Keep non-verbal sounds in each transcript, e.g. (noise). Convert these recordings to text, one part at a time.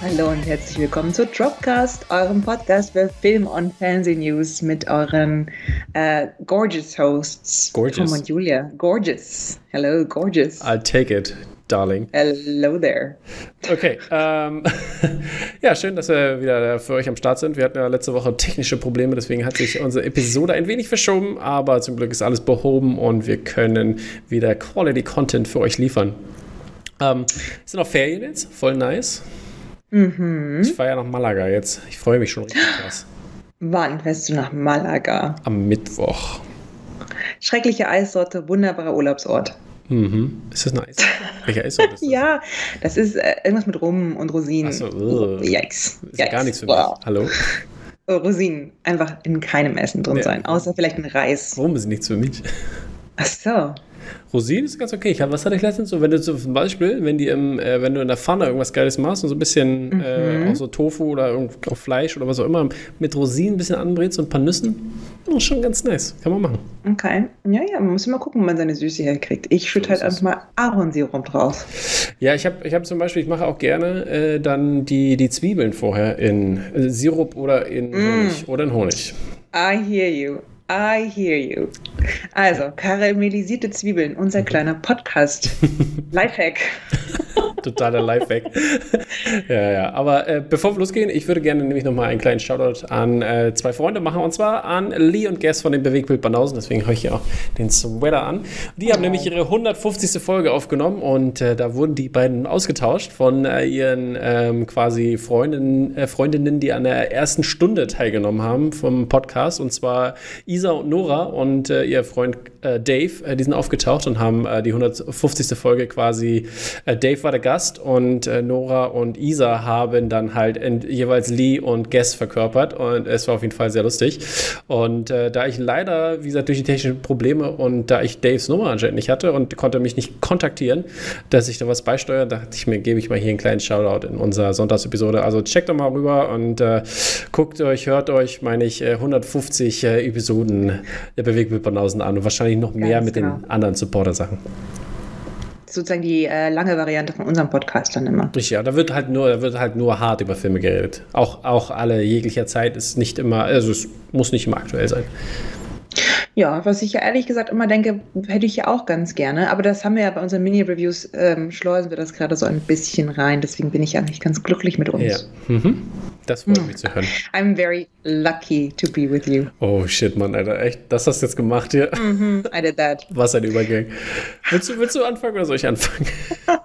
Hallo und herzlich willkommen zu Dropcast, eurem Podcast für Film- und Fernsehnews mit euren äh, gorgeous Hosts. Gorgeous. Tom und Julia. Gorgeous. Hello, gorgeous. I'll take it, darling. Hello there. Okay, ähm, (laughs) ja, schön, dass wir wieder für euch am Start sind. Wir hatten ja letzte Woche technische Probleme, deswegen hat sich unsere Episode ein wenig verschoben, aber zum Glück ist alles behoben und wir können wieder Quality Content für euch liefern. Ähm, es sind auch Ferien jetzt, voll nice. Mhm. Ich fahre ja nach Malaga jetzt. Ich freue mich schon richtig krass. Wann fährst du nach Malaga? Am Mittwoch. Schreckliche Eissorte, wunderbarer Urlaubsort. Mhm. Ist das eine Eissorte? Welche Eissorte ist (laughs) das? Ja, das ist äh, irgendwas mit Rum und Rosinen. Achso, ugh. Yikes. Ist ja Yikes. gar nichts für mich. Wow. Hallo? (laughs) Oh, Rosinen einfach in keinem Essen drin Ja. sein, außer vielleicht ein Reis. Warum ist nichts für mich? Ach so. Rosinen ist ganz okay. Ich hab, was hatte ich letztens so, wenn du zum Beispiel, wenn die im, äh, wenn du in der Pfanne irgendwas Geiles machst und so ein bisschen äh, auch so Tofu oder auch Fleisch oder was auch immer mit Rosinen ein bisschen anbrätst und ein paar Nüssen, oh, schon ganz nice. Kann man machen. Okay. Ja, ja, man muss immer gucken, wo man seine Süße herkriegt. Ich schütte halt ist es. einfach mal Ahornsirup drauf. Ja, ich habe ich hab zum Beispiel, ich mache auch gerne äh, dann die, die Zwiebeln vorher in äh, Sirup oder in Honig. Oder in Honig. I hear you. I hear you. Also, karamellisierte Zwiebeln, unser (laughs) kleiner Podcast. Lifehack. (laughs) Totaler Lifehack. (laughs) ja, ja. Aber äh, bevor wir losgehen, ich würde gerne nämlich nochmal einen kleinen Shoutout an äh, zwei Freunde machen. Und zwar an Lee und Guess von dem Bewegbild Banausen. Deswegen habe ich hier auch den Sweater an. Die haben nämlich ihre 150. Folge aufgenommen und äh, da wurden die beiden ausgetauscht von äh, ihren ähm, quasi Freundinnen, äh, Freundinnen, die an der ersten Stunde teilgenommen haben vom Podcast. Und zwar Isa und Nora und äh, ihr Freund Dave. Die sind aufgetaucht und haben die 150. Folge quasi. Dave war der Gast und äh, Nora und Isa haben dann halt in, jeweils Lee und Guess verkörpert und es war auf jeden Fall sehr lustig. Und äh, da ich leider, wie gesagt, durch die technischen Probleme und da ich Daves Nummer anscheinend nicht hatte und konnte mich nicht kontaktieren, dass ich da was beisteuere, dachte ich mir, gebe ich mal hier einen kleinen Shoutout in unserer Sonntagsepisode. Also checkt doch mal rüber und äh, guckt euch, hört euch, meine ich, äh, 150 äh, Episoden der Bewegbild Banausen an und wahrscheinlich noch mehr Ganz mit genau. den anderen Supporter-Sachen. Sozusagen die äh, lange Variante von unserem Podcast dann immer. Richtig, ja, da wird halt nur, da wird halt nur hart über Filme geredet. Auch, auch alle jeglicher Zeit ist nicht immer, also es muss nicht immer aktuell sein. Ja, was ich ja ehrlich gesagt immer denke, hätte ich ja auch ganz gerne. Aber das haben wir ja bei unseren Mini-Reviews, ähm, schleusen wir das gerade so ein bisschen rein. Deswegen bin ich ja nicht ganz glücklich mit uns. Ja. Mhm. Das freut mich zu hören. I'm very lucky to be with you. Oh shit, Mann, Alter, echt? Das hast du jetzt gemacht hier? Mhm, I did that. Was ein Übergang. Willst du, willst du anfangen oder soll ich anfangen? (laughs)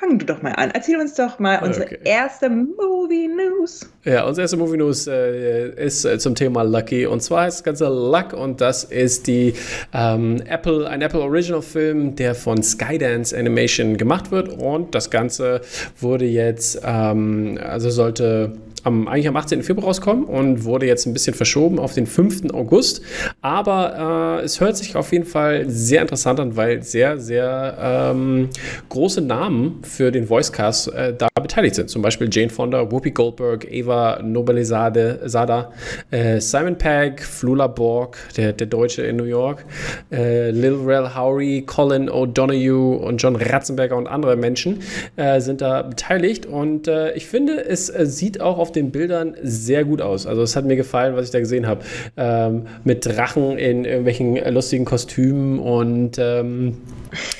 Fang du doch mal an. Erzähl uns doch mal unsere Okay. erste Movie News. Ja, unser erster Movie News äh, ist äh, zum Thema Lucky. Und zwar heißt das Ganze Luck und das ist die ähm, Apple, ein Apple Original Film, der von Skydance Animation gemacht wird. Und das Ganze wurde jetzt, ähm, also sollte am, eigentlich am 18. Februar rauskommen und wurde jetzt ein bisschen verschoben auf den 5. August. Aber äh, es hört sich auf jeden Fall sehr interessant an, weil sehr, sehr ähm, große Namen für den Voicecast äh, da beteiligt sind. Zum Beispiel Jane Fonda, Whoopi Goldberg, Eva Nobelizade, Sada, äh, Simon Pegg, Flula Borg, der, der Deutsche in New York, äh, Lil Rel Howery, Colin O'Donoghue und John Ratzenberger und andere Menschen äh, sind da beteiligt. Und äh, ich finde, es äh, sieht auch auf den Bildern sehr gut aus. Also es hat mir gefallen, was ich da gesehen habe. Ähm, mit Drachen in irgendwelchen lustigen Kostümen und ähm,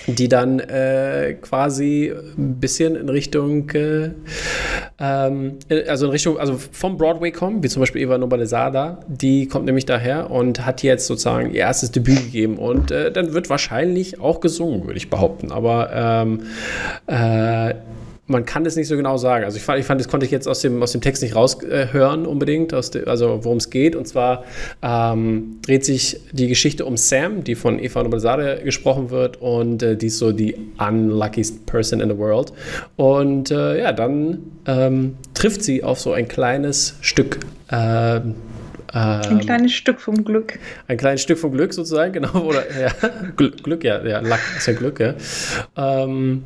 die dann äh, quasi ein bisschen in Richtung, äh, ähm, also in Richtung, also vom Broadway kommen, wie zum Beispiel Eva Nobalizada, die kommt nämlich daher und hat jetzt sozusagen ihr erstes Debüt gegeben und äh, dann wird wahrscheinlich auch gesungen, würde ich behaupten. Aber ähm, äh, man kann es nicht so genau sagen. Also ich fand, ich fand das konnte ich jetzt aus dem, aus dem Text nicht raushören unbedingt, aus de, also worum es geht. Und zwar ähm, dreht sich die Geschichte um Sam, die von Eva Noblezade gesprochen wird und äh, die ist so die unluckiest person in the world. Und äh, ja, dann ähm, trifft sie auf so ein kleines Stück ähm, Ein kleines Stück vom Glück. ein kleines Stück vom Glück sozusagen, (laughs) genau. Oder ja, Glück, Glück, ja, ja, Luck ist ja Glück, ja. Ähm,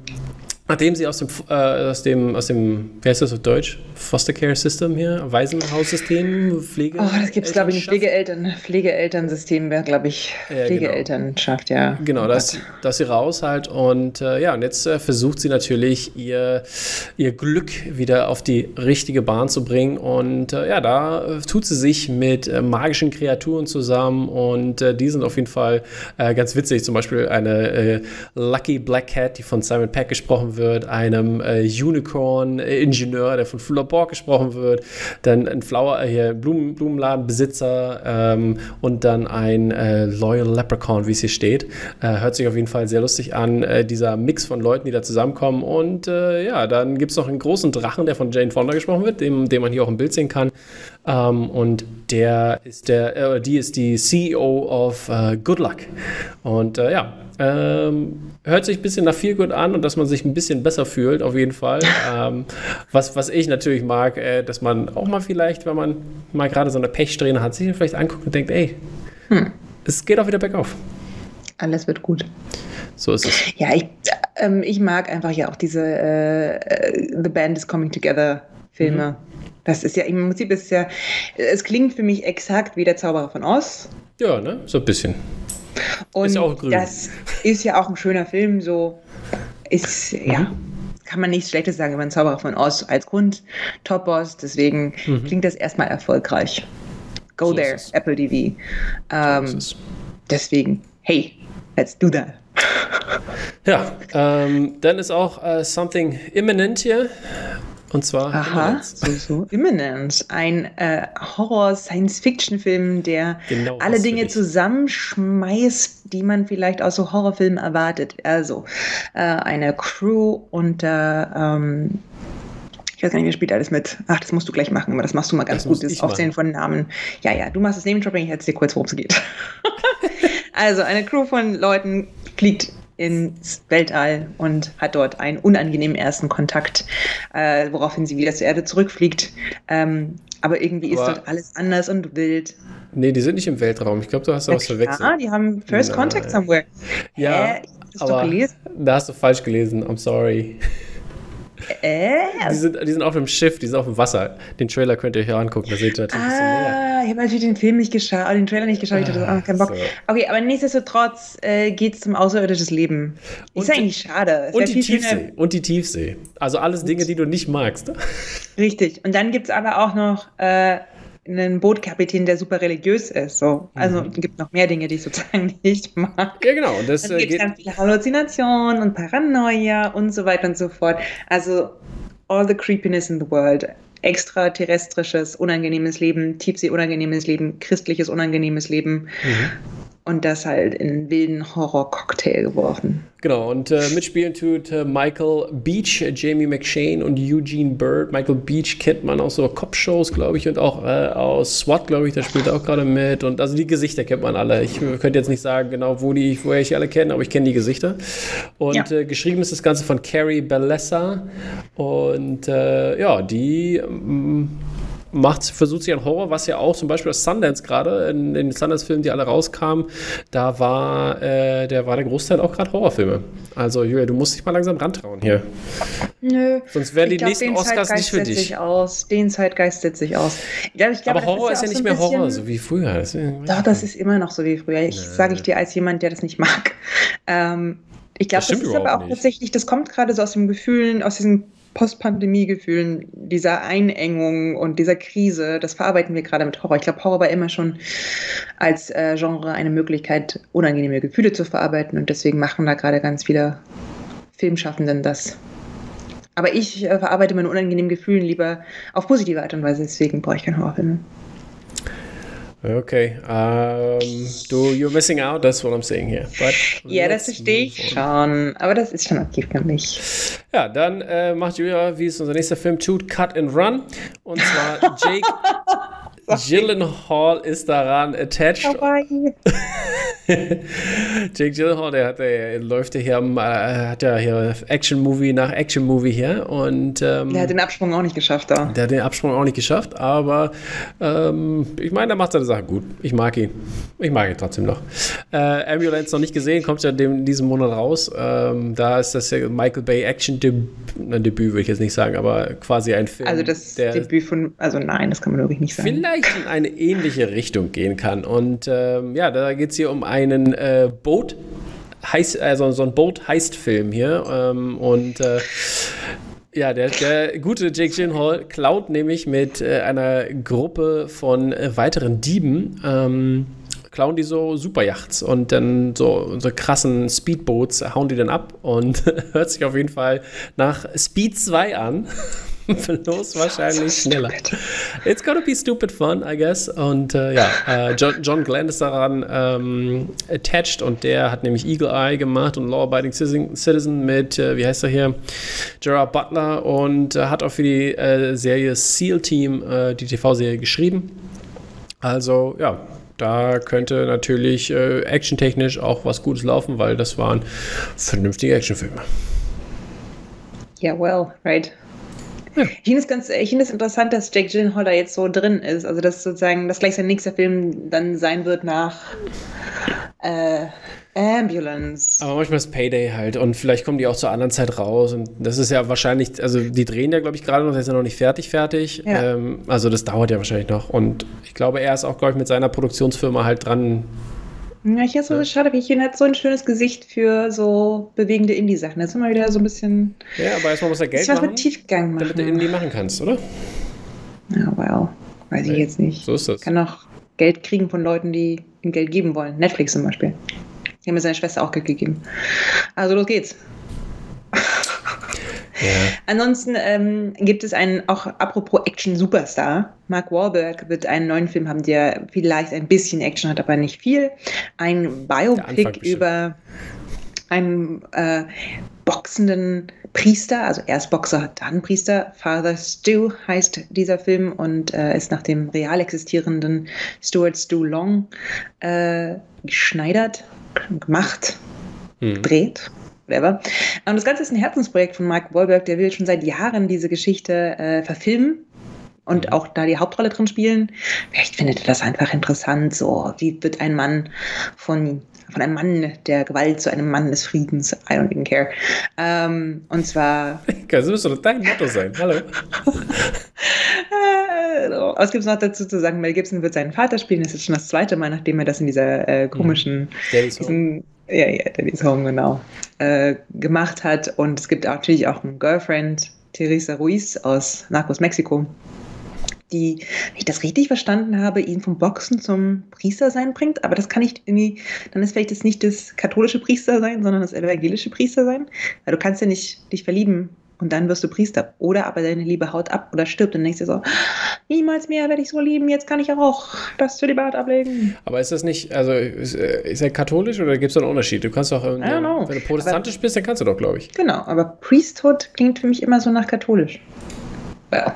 Nachdem sie aus dem, äh, aus dem, aus dem, wie heißt das auf Deutsch? Foster Care System hier, Waisenhaussystem, Pflege. Oh, das gibt es, glaube ich. Pflegeeltern, Pflegeelternsystem wäre, glaube ich, genau. Pflegeelternschaft, genau. ja. Genau, dass, dass sie raus halt und äh, ja, und jetzt äh, versucht sie natürlich ihr, ihr Glück wieder auf die richtige Bahn zu bringen und äh, ja, da äh, tut sie sich mit äh, magischen Kreaturen zusammen und die sind auf jeden Fall ganz witzig. Zum Beispiel eine Lucky Black Cat, die von Simon Peck gesprochen wird, einem äh, Unicorn-Ingenieur, der von Fuller Borg gesprochen wird, dann ein Flower, äh, Blumen, Blumenladenbesitzer ähm, und dann ein äh, Loyal Leprechaun, wie es hier steht. Äh, hört sich auf jeden Fall sehr lustig an, äh, dieser Mix von Leuten, die da zusammenkommen. Und äh, ja, dann gibt es noch einen großen Drachen, der von Jane Fonda gesprochen wird, dem, den man hier auch im Bild sehen kann. Ähm, und der ist der, die ist die CEO of Good Luck. Und ja, ähm, hört sich ein bisschen nach gut an und dass man sich ein bisschen besser fühlt, auf jeden Fall. (laughs) ähm, was, was ich natürlich mag, äh, dass man auch mal vielleicht, wenn man mal gerade so eine Pechsträhne hat, sich vielleicht anguckt und denkt, ey, hm. es geht auch wieder bergauf. Alles wird gut. So ist es. Ja, ich, ähm, ich mag einfach ja auch diese äh, äh The Band is Coming Together Filme. Mhm. Das ist ja im Prinzip ist ja, es klingt für mich exakt wie der Zauberer von Oz. Ja, ne? So ein bisschen. Und ist auch grün. das ist ja auch ein schöner Film, so ist, mhm. ja, kann man nichts Schlechtes sagen über einen Zauberer von Oz als Grund, Top-Boss, deswegen mhm. klingt das erstmal erfolgreich. Go so there, Apple TV. Ähm, so deswegen, hey, let's do that. Ja, ähm, dann ist auch uh, Something Imminent hier. Und zwar Aha, Imminence. so, so Imminence. Ein äh, Horror-Science-Fiction-Film, der genau alle Dinge zusammenschmeißt, die man vielleicht aus so Horrorfilmen erwartet. Also äh, eine Crew unter ähm, ich weiß gar nicht, wer spielt alles mit. Ach, das musst du gleich machen, aber das machst du mal ganz das gut, das Aufzählen von Namen. Ja, ja, du machst das Name-Dropping, ich erzähl dir kurz, worum es geht. (laughs) also, eine Crew von Leuten fliegt ins Weltall und hat dort einen unangenehmen ersten Kontakt, äh, woraufhin sie wieder zur Erde zurückfliegt. Ähm, aber irgendwie ist aber dort alles anders und wild. Nee, die sind nicht im Weltraum. Ich glaube, du hast da was verwechselt. Ja, die haben First Nein. Contact somewhere. Ja, Hä? aber da hast du falsch gelesen. I'm sorry. Äh? Die sind, die sind auf dem Schiff, die sind auf dem Wasser. Den Trailer könnt ihr euch ja angucken, da seht ihr natürlich ah, ein bisschen mehr. Ah, ich habe natürlich den Film nicht geschaut, den Trailer nicht geschaut, ich hatte ah, keinen Bock. So. Okay, aber nichtsdestotrotz äh, geht es um außerirdisches Leben. Ist und eigentlich schade. Und die Tiefsee. Und die Tiefsee. Also alles. Dinge, die du nicht magst. (laughs) Richtig. Und dann gibt es aber auch noch äh, einen Bootkapitän, der super religiös ist. So. Also mhm. es gibt noch mehr Dinge, die ich sozusagen (laughs) nicht mag. Ja, genau. Und das, Dann gibt es ganz viele Halluzinationen und Paranoia und so weiter und so fort. Also all the creepiness in the world. Extraterrestrisches, unangenehmes Leben, Tiefsee unangenehmes Leben, christliches unangenehmes Leben. Mhm und das halt in einen wilden Horror-Cocktail geworfen. Genau, und äh, mitspielen tut äh, Michael Beach, äh, Jamie McShane und Eugene Bird. Michael Beach kennt man aus so Cop-Shows, glaube ich, und auch äh, aus SWAT, glaube ich, da spielt er auch gerade mit. Und also die Gesichter kennt man alle. Ich könnte jetzt nicht sagen, genau, wo die, woher ich alle kenne, aber ich kenne die Gesichter. Und ja. Äh, geschrieben ist das Ganze von Carrie Bellessa. Und äh, ja, die. Ähm, macht, versucht sich an Horror, was ja auch zum Beispiel aus Sundance gerade, in, den Sundance-Filmen, die alle rauskamen, da war, äh, der war der Großteil auch gerade Horrorfilme. Also Julia, du musst dich mal langsam rantrauen hier. Nö. Sonst wären die glaub, nächsten Oscars nicht für dich. Sich aus. Den Zeitgeist setzt sich aus. Ja, ich glaub, Aber Horror ist ja, ist ja nicht mehr Horror, so wie früher. Das doch, das ist immer noch so wie früher. Ich sage ich dir als jemand, der das nicht mag. Ähm, ich glaube, das, das ist aber auch nicht. tatsächlich, das kommt gerade so aus dem Gefühlen, aus diesen Post-Pandemie-Gefühlen, dieser Einengung und dieser Krise, das verarbeiten wir gerade mit Horror. Ich glaube, Horror war immer schon als äh, Genre eine Möglichkeit, unangenehme Gefühle zu verarbeiten und deswegen machen da gerade ganz viele Filmschaffenden das. Aber ich äh, verarbeite meine unangenehmen Gefühle lieber auf positive Art und Weise, deswegen brauche ich keinen Horrorfilm. Okay, um, du, you're missing out, that's what I'm saying here. But ja, das verstehe ich schon, aber das ist schon okay für mich. Ja, dann äh, macht Julia, wie ist unser nächster Film, Shoot, Cut and Run. Und zwar (laughs) Jake Gyllenhaal ist daran attached. (laughs) Jake Gyllenhaal, der, hat, der läuft ja hier am, äh, hat ja hier Action-Movie nach Action-Movie hier und ähm, der hat den Absprung auch nicht geschafft da. Der hat den Absprung auch nicht geschafft, aber ähm, ich meine, der macht seine Sache gut. Ich mag ihn. Ich mag ihn trotzdem noch. Äh, Ambulance noch nicht gesehen, kommt ja in diesem Monat raus. Ähm, da ist das ja Michael Bay Action-Debüt, Debüt würde ich jetzt nicht sagen, aber quasi ein Film. Also das der Debüt von, also nein, das kann man wirklich nicht sagen. Vielleicht in eine ähnliche Richtung gehen kann. Und ähm, ja, da geht es hier um einen äh, Boot. Heiß, also so ein Boat-Heist-Film hier. Ähm, und äh, ja, der, der gute Jake Gyllenhaal klaut nämlich mit äh, einer Gruppe von äh, weiteren Dieben. Ähm, klauen die so Superyachts und dann so, so krassen Speedboats hauen die dann ab und (laughs) hört sich auf jeden Fall nach Speed 2 an. (laughs) Bloß wahrscheinlich so schneller. It's gonna be stupid fun, I guess. Und äh, ja, äh, John, John, Glenn ist daran ähm, attached und der hat nämlich Eagle Eye gemacht und Law Abiding Citizen mit, äh, wie heißt er hier, Gerard Butler und hat auch für die äh, Serie SEAL Team äh, die TV-Serie geschrieben. Also ja, da könnte natürlich äh, actiontechnisch auch was Gutes laufen, weil das waren vernünftige Actionfilme. Ja, yeah, well, right. Ja. Ich finde es ganz, ich finde es interessant, dass Jake Gyllenhaal da jetzt so drin ist. Also, dass sozusagen das gleich sein nächster Film dann sein wird nach äh, Ambulance. Aber manchmal ist Payday halt und vielleicht kommen die auch zur anderen Zeit raus und das ist ja wahrscheinlich, also die drehen ja, glaube ich, gerade noch, der ist ja noch nicht fertig, fertig. Ja. Ähm, also das dauert ja wahrscheinlich noch und ich glaube, er ist auch, glaube ich, mit seiner Produktionsfirma halt dran, ja, ich ist so ja. schade, wie ich ihn hat so ein schönes Gesicht für so bewegende Indie-Sachen. Das ist immer wieder so ein bisschen. Ja, aber erstmal muss er Geld machen. Was mit Tiefgang machen. Damit du Indie machen kannst, oder? Ja, wow. Weiß ich jetzt nicht. So ist das. Kann auch Geld kriegen von Leuten, die ihm Geld geben wollen. Netflix zum Beispiel. Die haben mir seine Schwester auch Geld gegeben. Also los geht's. Ja. Ansonsten ähm, gibt es einen, auch apropos Action-Superstar. Mark Wahlberg wird einen neuen Film haben, der vielleicht ein bisschen Action hat, aber nicht viel. Ein Biopic über einen äh, boxenden Priester, also erst Boxer, dann Priester. Father Stu heißt dieser Film und äh, ist nach dem real existierenden Stuart Stu Long äh, geschneidert, gemacht, hm. gedreht whatever. Und das Ganze ist ein Herzensprojekt von Mark Wahlberg, der will schon seit Jahren diese Geschichte äh, verfilmen und mhm. auch da die Hauptrolle drin spielen. Vielleicht findet er das einfach interessant. So, wie wird ein Mann von, von einem Mann der Gewalt zu einem Mann des Friedens? I don't even care. Ähm, und zwar. Das müsste doch dein Motto sein. Hallo. (laughs) was gibt es noch dazu zu sagen? Mel Gibson wird seinen Vater spielen. Das ist schon das zweite Mal, nachdem er das in dieser äh, komischen. Mhm ja, ja, Daddy's Home, genau, äh, gemacht hat. Und es gibt natürlich auch einen Girlfriend, Teresa Ruiz aus Narcos Mexiko, die, wenn ich das richtig verstanden habe, ihn vom Boxen zum Priestersein bringt. Aber das kann nicht irgendwie, dann ist vielleicht jetzt nicht das katholische Priestersein, sondern das evangelische Priestersein. Weil du kannst ja nicht dich verlieben und dann wirst du Priester. Oder aber deine Liebe haut ab oder stirbt und denkst dir so, niemals mehr werde ich so lieben, jetzt kann ich auch das Zölibat ablegen. Aber ist das nicht, also ist, äh, ist er katholisch oder gibt es da einen Unterschied? Du kannst doch, wenn du protestantisch aber, bist, dann kannst du doch, glaube ich. Genau, aber Priesthood klingt für mich immer so nach katholisch. Well.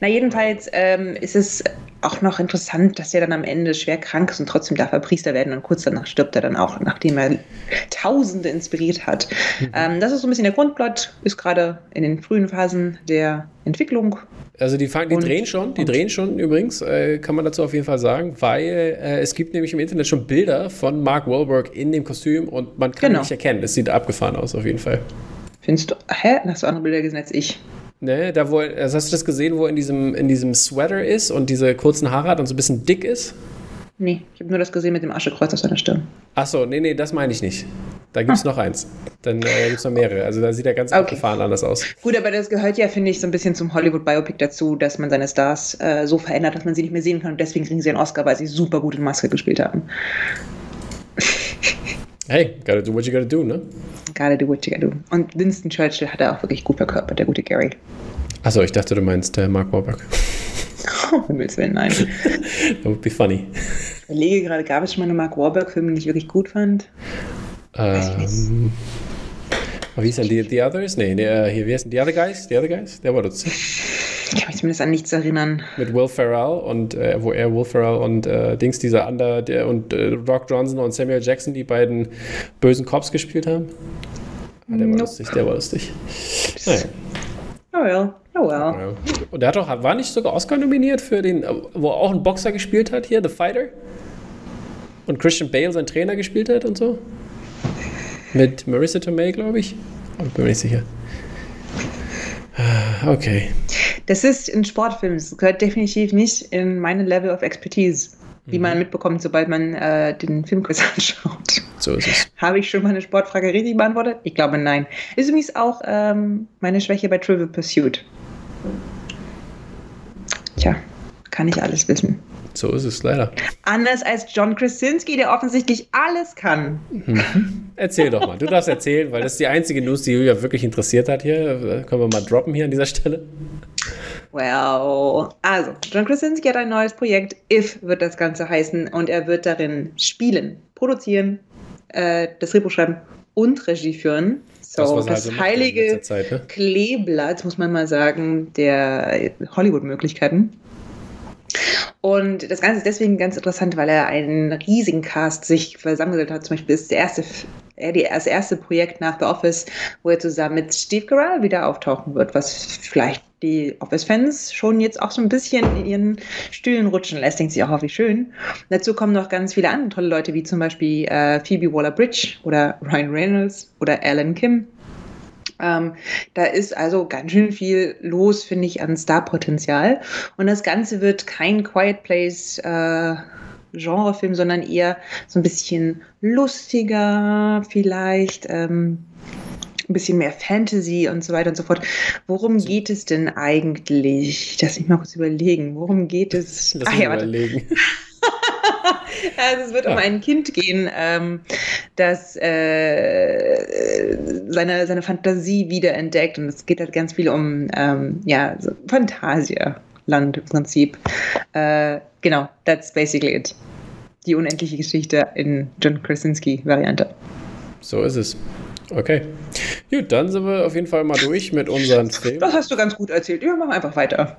Na, jedenfalls ähm, ist es auch noch interessant, dass er dann am Ende schwer krank ist und trotzdem darf er Priester werden und kurz danach stirbt er dann auch, nachdem er Tausende inspiriert hat. Mhm. Ähm, das ist so ein bisschen der Grundplot, ist gerade in den frühen Phasen der Entwicklung. Also die, die und, drehen schon, die drehen schon übrigens, äh, kann man dazu auf jeden Fall sagen, weil äh, es gibt nämlich im Internet schon Bilder von Mark Wahlberg in dem Kostüm und man kann genau. nicht erkennen. Es sieht abgefahren aus auf jeden Fall. Findest du, hä? Hast du andere Bilder gesehen als ich? Ne, da wo, also hast du das gesehen, wo er in diesem, in diesem Sweater ist und diese kurzen Haare hat und so ein bisschen dick ist? Nee, ich habe nur das gesehen mit dem Aschekreuz auf seiner Stirn. Achso, nee, nee, das meine ich nicht. Da gibt es ah. noch eins. Dann äh, gibt es noch mehrere. Also da sieht er ganz okay. abgefahren anders aus. Gut, aber das gehört ja, finde ich, so ein bisschen zum Hollywood-Biopic dazu, dass man seine Stars äh, so verändert, dass man sie nicht mehr sehen kann. Und deswegen kriegen sie einen Oscar, weil sie super gut in Maske gespielt haben. Hey, gotta do what you gotta do, ne? Gotta do what you gotta do. Und Winston Churchill hat er auch wirklich gut verkörpert, der gute Gary. Achso, ich dachte, du meinst äh, Mark Wahlberg. Oh, Himmels Willen, nein. (laughs) That would be funny. Ich überlege gerade, gab es schon mal einen Mark Wahlberg-Film, den ich wirklich gut fand? Ähm, wie ist denn die, die Others? Nee, nee, hier, wie heißt The Other Guys? The Other Guys? Der war das. Ich kann mich zumindest an nichts erinnern. Mit Will Ferrell und äh, wo er Will Ferrell und äh, Dings, dieser andere, der und äh, Rock Johnson und Samuel Jackson, die beiden bösen Cops gespielt haben. Ah, der war nope. lustig, der war lustig. Naja. Oh well. Oh well. Und der hat doch, war nicht sogar Oscar nominiert für den, wo auch ein Boxer gespielt hat hier, The Fighter? Und Christian Bale sein Trainer gespielt hat und so? Mit Marissa Tomei, glaube ich. Ich bin mir nicht sicher. Okay. Das ist ein Sportfilm. Das gehört definitiv nicht in meine Level of Expertise, wie mhm. man mitbekommt, sobald man äh, den Filmquiz (laughs) anschaut. So ist es. Habe ich schon mal eine Sportfrage richtig beantwortet? Ich glaube, nein. Ist übrigens auch ähm, meine Schwäche bei Trivial Pursuit. Tja, kann ich alles wissen. So ist es leider. Anders als John Krasinski, der offensichtlich alles kann. Mhm. Erzähl doch mal. Du darfst erzählen, weil das ist die einzige News, die Julia wirklich interessiert hat hier. Können wir mal droppen hier an dieser Stelle? Well, also, John Krasinski hat ein neues Projekt. If wird das Ganze heißen. Und er wird darin spielen, produzieren, äh, das Drehbuch schreiben und Regie führen. So, das, das halt heilige Zeit, ne? Kleeblatt, muss man mal sagen, der Hollywood-Möglichkeiten. Und das Ganze ist deswegen ganz interessant, weil er einen riesigen Cast sich versammelt hat. Zum Beispiel ist der erste, das erste Projekt nach The Office, wo er zusammen mit Steve Carell wieder auftauchen wird, was vielleicht die Office-Fans schon jetzt auch so ein bisschen in ihren Stühlen rutschen lässt. Denkt sich auch, oh, wie schön. dazu kommen noch ganz viele andere tolle Leute, wie zum Beispiel äh, Phoebe Waller-Bridge oder Ryan Reynolds oder Alan Kim. Ähm, da ist also ganz schön viel los, finde ich, an Starpotenzial. Und das Ganze wird kein Quiet Place äh, Genrefilm, sondern eher so ein bisschen lustiger vielleicht. Ähm, ein bisschen mehr Fantasy und so weiter und so fort. Worum geht es denn eigentlich? Lass mich mal kurz überlegen. Worum geht es? Lass mich ah, ja, überlegen. (laughs) also es wird ja. um ein Kind gehen, ähm, das äh, seine, seine Fantasie wiederentdeckt. Und es geht halt ganz viel um ähm, ja, so Phantasialand im Prinzip. Äh, genau, that's basically it. Die unendliche Geschichte in John Krasinski-Variante. So ist es. Okay. Gut, dann sind wir auf jeden Fall mal durch mit unseren Filmen. Das hast du ganz gut erzählt. Wir machen einfach weiter.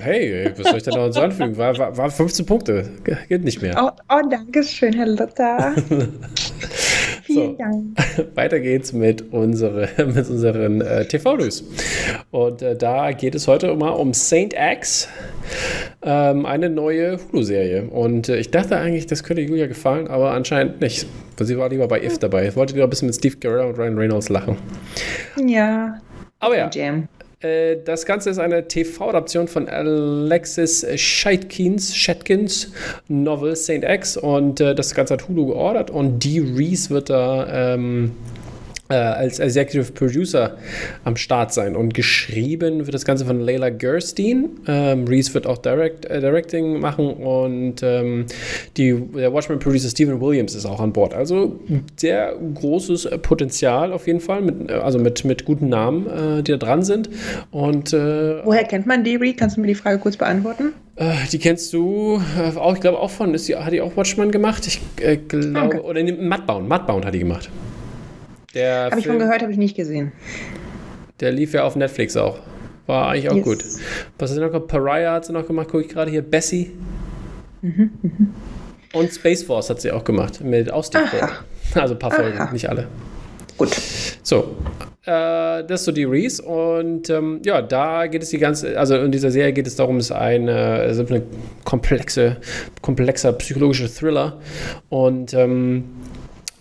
Hey, was soll ich denn noch anfügen? War, war, war 15 Punkte. Geht nicht mehr. Oh, oh danke schön, Herr Luther. (laughs) Vielen so, Dank. (laughs) Weiter geht's mit, unsere, (laughs) mit unseren äh, TV-News. Und äh, da geht es heute mal um Saint X, ähm, eine neue Hulu-Serie. Und äh, ich dachte eigentlich, das könnte Julia gefallen, aber anscheinend nicht. Weil sie war lieber bei If dabei. Ich wollte lieber ein bisschen mit Steve Guerrero und Ryan Reynolds lachen. Ja. Aber ja. Jam. Äh, das Ganze ist eine TV-Adaption von Alexis Scheitkins, Schetkins Novel Saint X und äh, das Ganze hat Hulu geordert und Dee Reese wird da ähm, äh, als Executive Producer am Start sein. Und geschrieben wird das Ganze von Leila Gerstein. Ähm, Reese wird auch Direct, äh, Directing machen und ähm, die, der Watchmen-Producer Stephen Williams ist auch an Bord. Also sehr großes Potenzial auf jeden Fall, mit, äh, also mit, mit guten Namen, äh, die da dran sind. Und, äh, Woher kennt man die, Reese? Kannst du mir die Frage kurz beantworten? Äh, die kennst du auch, ich glaube auch von, ist die, hat die auch Watchmen gemacht? Ich glaube, oder nee, Mudbound, Mudbound hat die gemacht. Habe ich von gehört, habe ich nicht gesehen. Der lief ja auf Netflix auch. War eigentlich auch yes. gut. Was hat sie noch gemacht? Pariah hat sie noch gemacht, gucke ich gerade hier. Bessie. Mhm, mhm. Und Space Force hat sie auch gemacht, mit Ausstieg. Also ein paar Folgen, Aha. nicht alle. Gut. So, äh, das ist so die Reese und ähm, ja, da geht es die ganze, also in dieser Serie geht es darum, es ist eine, eine komplexe, komplexer psychologischer Thriller und ähm,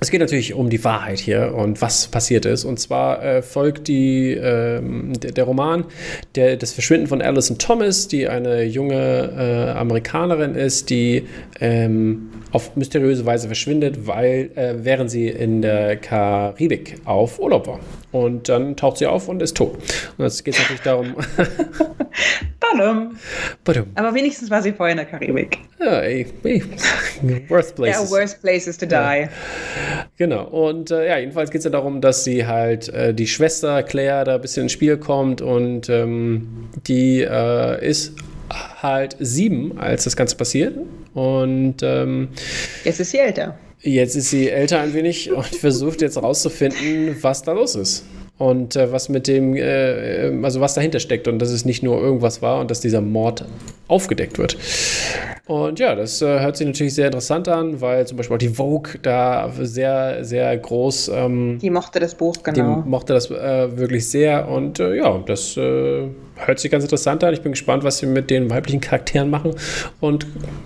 es geht natürlich um die Wahrheit hier und was passiert ist. Und zwar äh, folgt die, äh, der, der, Roman der, das Verschwinden von Alison Thomas, die eine junge äh, Amerikanerin ist, die ähm, auf mysteriöse Weise verschwindet, weil äh, während sie in der Karibik auf Urlaub war. Und dann taucht sie auf und ist tot. Und jetzt geht es natürlich darum. (laughs) Badum. Badum. Aber wenigstens war sie vorher in der Karibik. Ja, ey, ey. Worst places. Yeah, worst places to die. Ja. Genau. Und äh, ja, jedenfalls geht es ja darum, dass sie halt äh, die Schwester Claire da ein bisschen ins Spiel kommt und ähm, die äh, ist halt sieben, als das Ganze passiert. Und ähm, jetzt ist sie älter. Jetzt ist sie älter ein wenig und versucht jetzt herauszufinden, was da los ist. und äh, was mit dem, äh, also was dahinter steckt und dass es nicht nur irgendwas war und dass dieser Mord aufgedeckt wird. Und ja, das äh, hört sich natürlich sehr interessant an, weil zum Beispiel auch die Vogue da sehr, sehr groß. Ähm, die mochte das Buch, genau. Die mochte das äh, wirklich sehr und äh, ja, das äh, hört sich ganz interessant an. Ich bin gespannt, was sie mit den weiblichen Charakteren machen und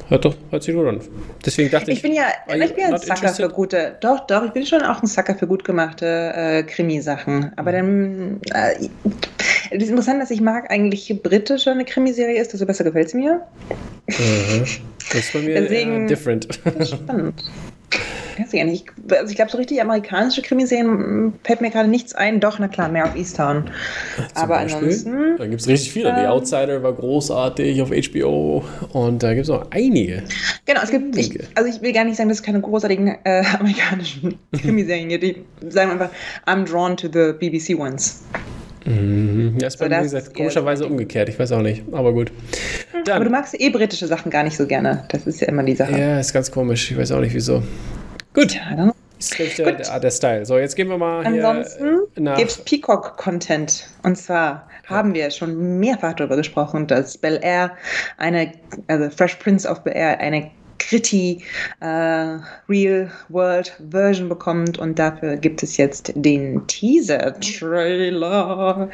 hört doch, hört sich gut an. Deswegen dachte ich. Ich bin ja, ich bin ja ein Sucker für gute, doch, doch, ich bin schon auch ein Sucker für gut gemachte äh, Krimisachen. Aber dann, äh, es ist interessant, dass ich mag eigentlich britische eine Krimiserie ist, desto besser gefällt es mir. Mhm. Das ist bei mir Deswegen, different. Spannend. Weiß ich nicht. Also ich glaube, so richtig amerikanische Krimiserien hm, fällt mir gerade nichts ein. Doch, na klar, mehr auf Easttown. Aber Beispiel? ansonsten. Da gibt es richtig viele. Ähm, The Outsider war großartig auf HBO und da gibt es auch einige. Genau, es gibt. Ich, also ich will gar nicht sagen, dass es keine großartigen äh, (laughs) amerikanischen (laughs) Krimiserien gibt. Die sagen einfach, I'm drawn to the BBC ones. Mhm. Ja, ist bei so, mir, gesagt, komischerweise umgekehrt. Ich weiß auch nicht, aber gut. Dann. Aber du magst eh britische Sachen gar nicht so gerne. Das ist ja immer die Sache. Ja, ist ganz komisch. Ich weiß auch nicht, wieso. Gut. Ja, dann das ist der, der, der, Style. So, jetzt gehen wir mal Ansonsten gibt es Peacock-Content. Und zwar haben wir schon mehrfach darüber gesprochen, dass Bel Air eine, also Fresh Prince of Bel Air eine gritty äh, Real World Version bekommt und dafür gibt es jetzt den Teaser Trailer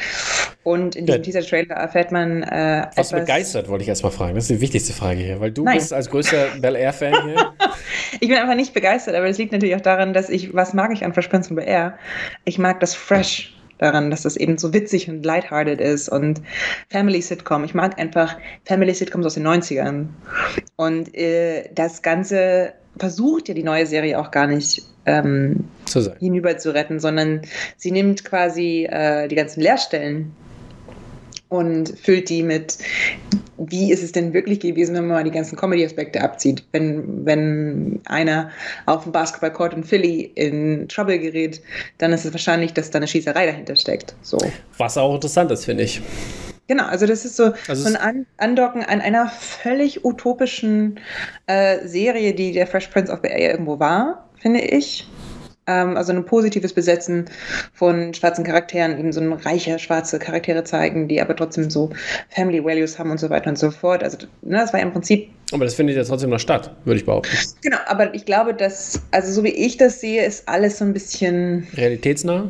und in diesem ja. Teaser Trailer erfährt man äh, was begeistert wollte ich erstmal fragen das ist die wichtigste Frage hier weil du Nein. bist als größter Bel Air Fan hier (laughs) ich bin einfach nicht begeistert aber es liegt natürlich auch daran dass ich was mag ich an Fresh Prince von Bel Air ich mag das Fresh daran, dass das eben so witzig und lighthearted ist und Family Sitcom. Ich mag einfach Family Sitcoms aus den 90ern. Und äh, das Ganze versucht ja die neue Serie auch gar nicht ähm, hinüber zu retten, sondern sie nimmt quasi äh, die ganzen Leerstellen und füllt die mit, wie ist es denn wirklich gewesen, wenn man mal die ganzen Comedy-Aspekte abzieht. Wenn, wenn einer auf dem Basketballcourt in Philly in Trouble gerät, dann ist es wahrscheinlich, dass da eine Schießerei dahinter steckt. So. Was auch interessant ist, finde ich. Genau, also das ist so, also so ein Andocken an einer völlig utopischen äh, Serie, die der Fresh Prince of Bel Air irgendwo war, finde ich. Ähm, also ein positives Besetzen von schwarzen Charakteren, eben so ein reicher schwarze Charaktere zeigen, die aber trotzdem so Family Values haben und so weiter und so fort. Also ne, das war ja im Prinzip. Aber das findet ja trotzdem noch statt, würde ich behaupten. Genau, aber ich glaube, dass, also so wie ich das sehe, ist alles so ein bisschen. Realitätsnah?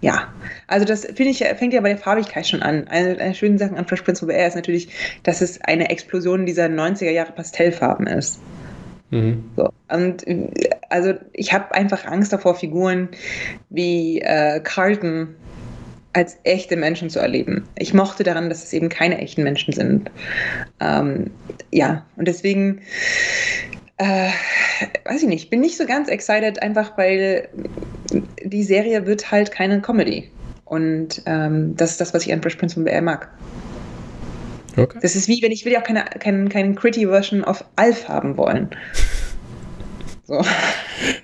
Ja, also das finde ich, fängt ja bei der Farbigkeit schon an. Eine der schönen Sachen an Fresh Prince of Air ist natürlich, dass es eine Explosion dieser 90er Jahre Pastellfarben ist. Mhm. So. Und also ich habe einfach Angst davor, Figuren wie äh, Carlton als echte Menschen zu erleben. Ich mochte daran, dass es eben keine echten Menschen sind. Ähm, ja, und deswegen, äh, weiß ich nicht, bin nicht so ganz excited, einfach weil die Serie wird halt keine Comedy. Und ähm, das ist das, was ich an Fresh Prince von BR mag. Okay. Das ist wie, wenn ich will ja auch keine, keine, keine Gritty Version of Alf haben wollen. (laughs) So.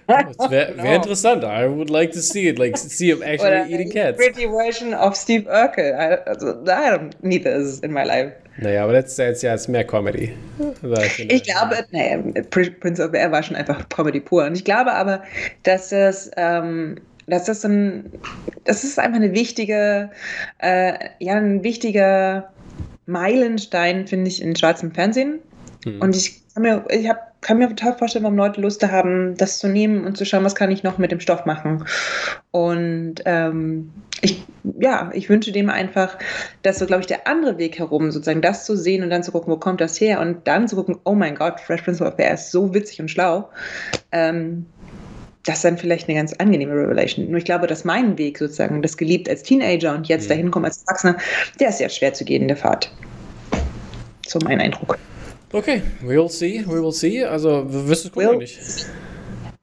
Das wäre wär interessant. I would like to see it, like see him actually Oder eating cats. Gritty Version of Steve Urkel. I, also, I don't need this in my life. Naja, aber das ist jetzt ja mehr Comedy. Ich glaube, naja, Prince of Air war schon einfach Comedy pur. Und ich glaube aber, dass das ähm, dass das ein, das ist einfach eine wichtige, äh, ja, ein wichtiger Meilenstein, finde ich, in schwarzem Fernsehen. Mhm. Und ich kann mir, ich hab, kann mir total vorstellen, warum Leute Lust haben, das zu nehmen und zu schauen, was kann ich noch mit dem Stoff machen. Und ähm, ich, ja, ich wünsche dem einfach, dass so, glaube ich, der andere Weg herum, sozusagen das zu sehen und dann zu gucken, wo kommt das her und dann zu gucken, oh mein Gott, Fresh Prince of Air ist so witzig und schlau. Ähm, das ist dann vielleicht eine ganz angenehme Revelation. Nur ich glaube, dass mein Weg sozusagen, das geliebt als Teenager und jetzt mhm. dahin kommen als Erwachsener, der ist sehr schwer zu gehen in der Fahrt. So mein Eindruck. Okay, we'll see, we will see. Also, wirst du es gucken we'll, nicht?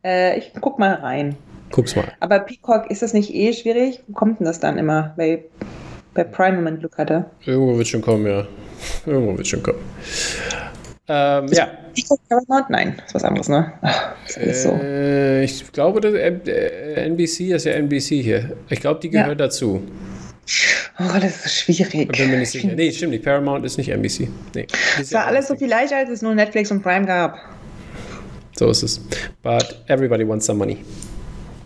Äh, ich guck mal rein. Guck's mal. Aber Peacock, ist das nicht eh schwierig? Wo kommt denn das dann immer? Bei, bei Prime, wenn man Glück hatte. Irgendwo wird schon kommen, ja. Irgendwo wird schon kommen. Ähm, ja. Peacock Paramount? Nein, das ist was anderes, ne? ist so. Äh, ich glaube, das äh, NBC ist ja NBC hier. Ich glaube, die gehört ja. dazu. Oh, das ist schwierig. Ich bin mir nicht sicher. Nee, stimmt nicht. Paramount ist nicht NBC. Nee, es war alles so viel leichter, als es nur Netflix und Prime gab. So ist es. But everybody wants some money.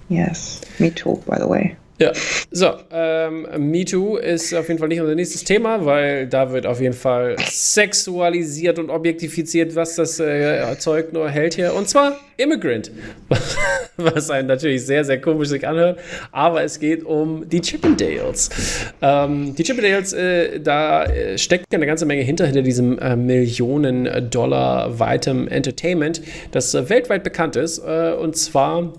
Yes, me too, by the way. Ja, so, ähm, MeToo ist auf jeden Fall nicht unser nächstes Thema, weil da wird auf jeden Fall sexualisiert und objektifiziert, was das äh, Zeug nur hält hier. Und zwar Immigrant. (laughs) was einen natürlich sehr, sehr komisch sich anhört. Aber es geht um die Chippendales. Ähm, die Chippendales, äh, da äh, steckt eine ganze Menge hinter, hinter diesem äh, Millionen Dollar weitem Entertainment, das äh, weltweit bekannt ist. Äh, und zwar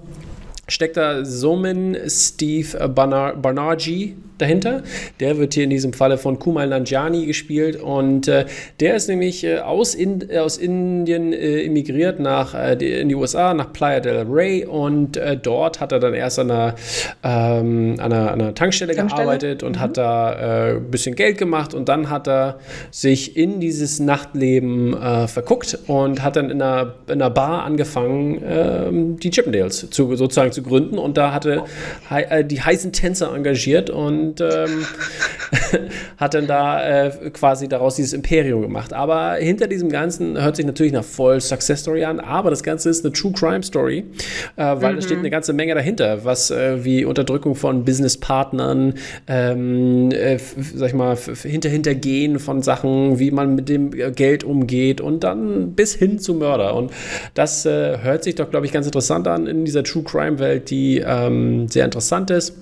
steckt da Somen Steve Banar Barnarji dahinter. Der wird hier in diesem Falle von Kumal Nanjani gespielt und äh, der ist nämlich äh, aus, in, äh, aus Indien äh, emigriert nach äh, in die USA, nach Playa del Rey und äh, dort hat er dann erst an einer, ähm, an einer, an einer Tankstelle, Tankstelle, gearbeitet und mhm. hat da ein bisschen Geld gemacht und dann hat er sich in dieses Nachtleben verguckt und hat dann in einer, in einer Bar angefangen, ähm, die Chippendales zu, sozusagen zu gründen und da hatte die heißen Tänzer engagiert und und ähm, (laughs) hat dann da äh, quasi daraus dieses Imperium gemacht. Aber hinter diesem Ganzen hört sich natürlich nach voll Success Story an, aber das Ganze ist eine True Crime Story, äh, weil mhm. da steht eine ganze Menge dahinter, was äh, wie Unterdrückung von Businesspartnern, ähm, äh, sag ich mal, hinter hintergehen von Sachen, wie man mit dem Geld umgeht und dann bis hin zu Mörder. Und das äh, hört sich doch, glaube ich, ganz interessant an in dieser True Crime Welt, die ähm, sehr interessant ist.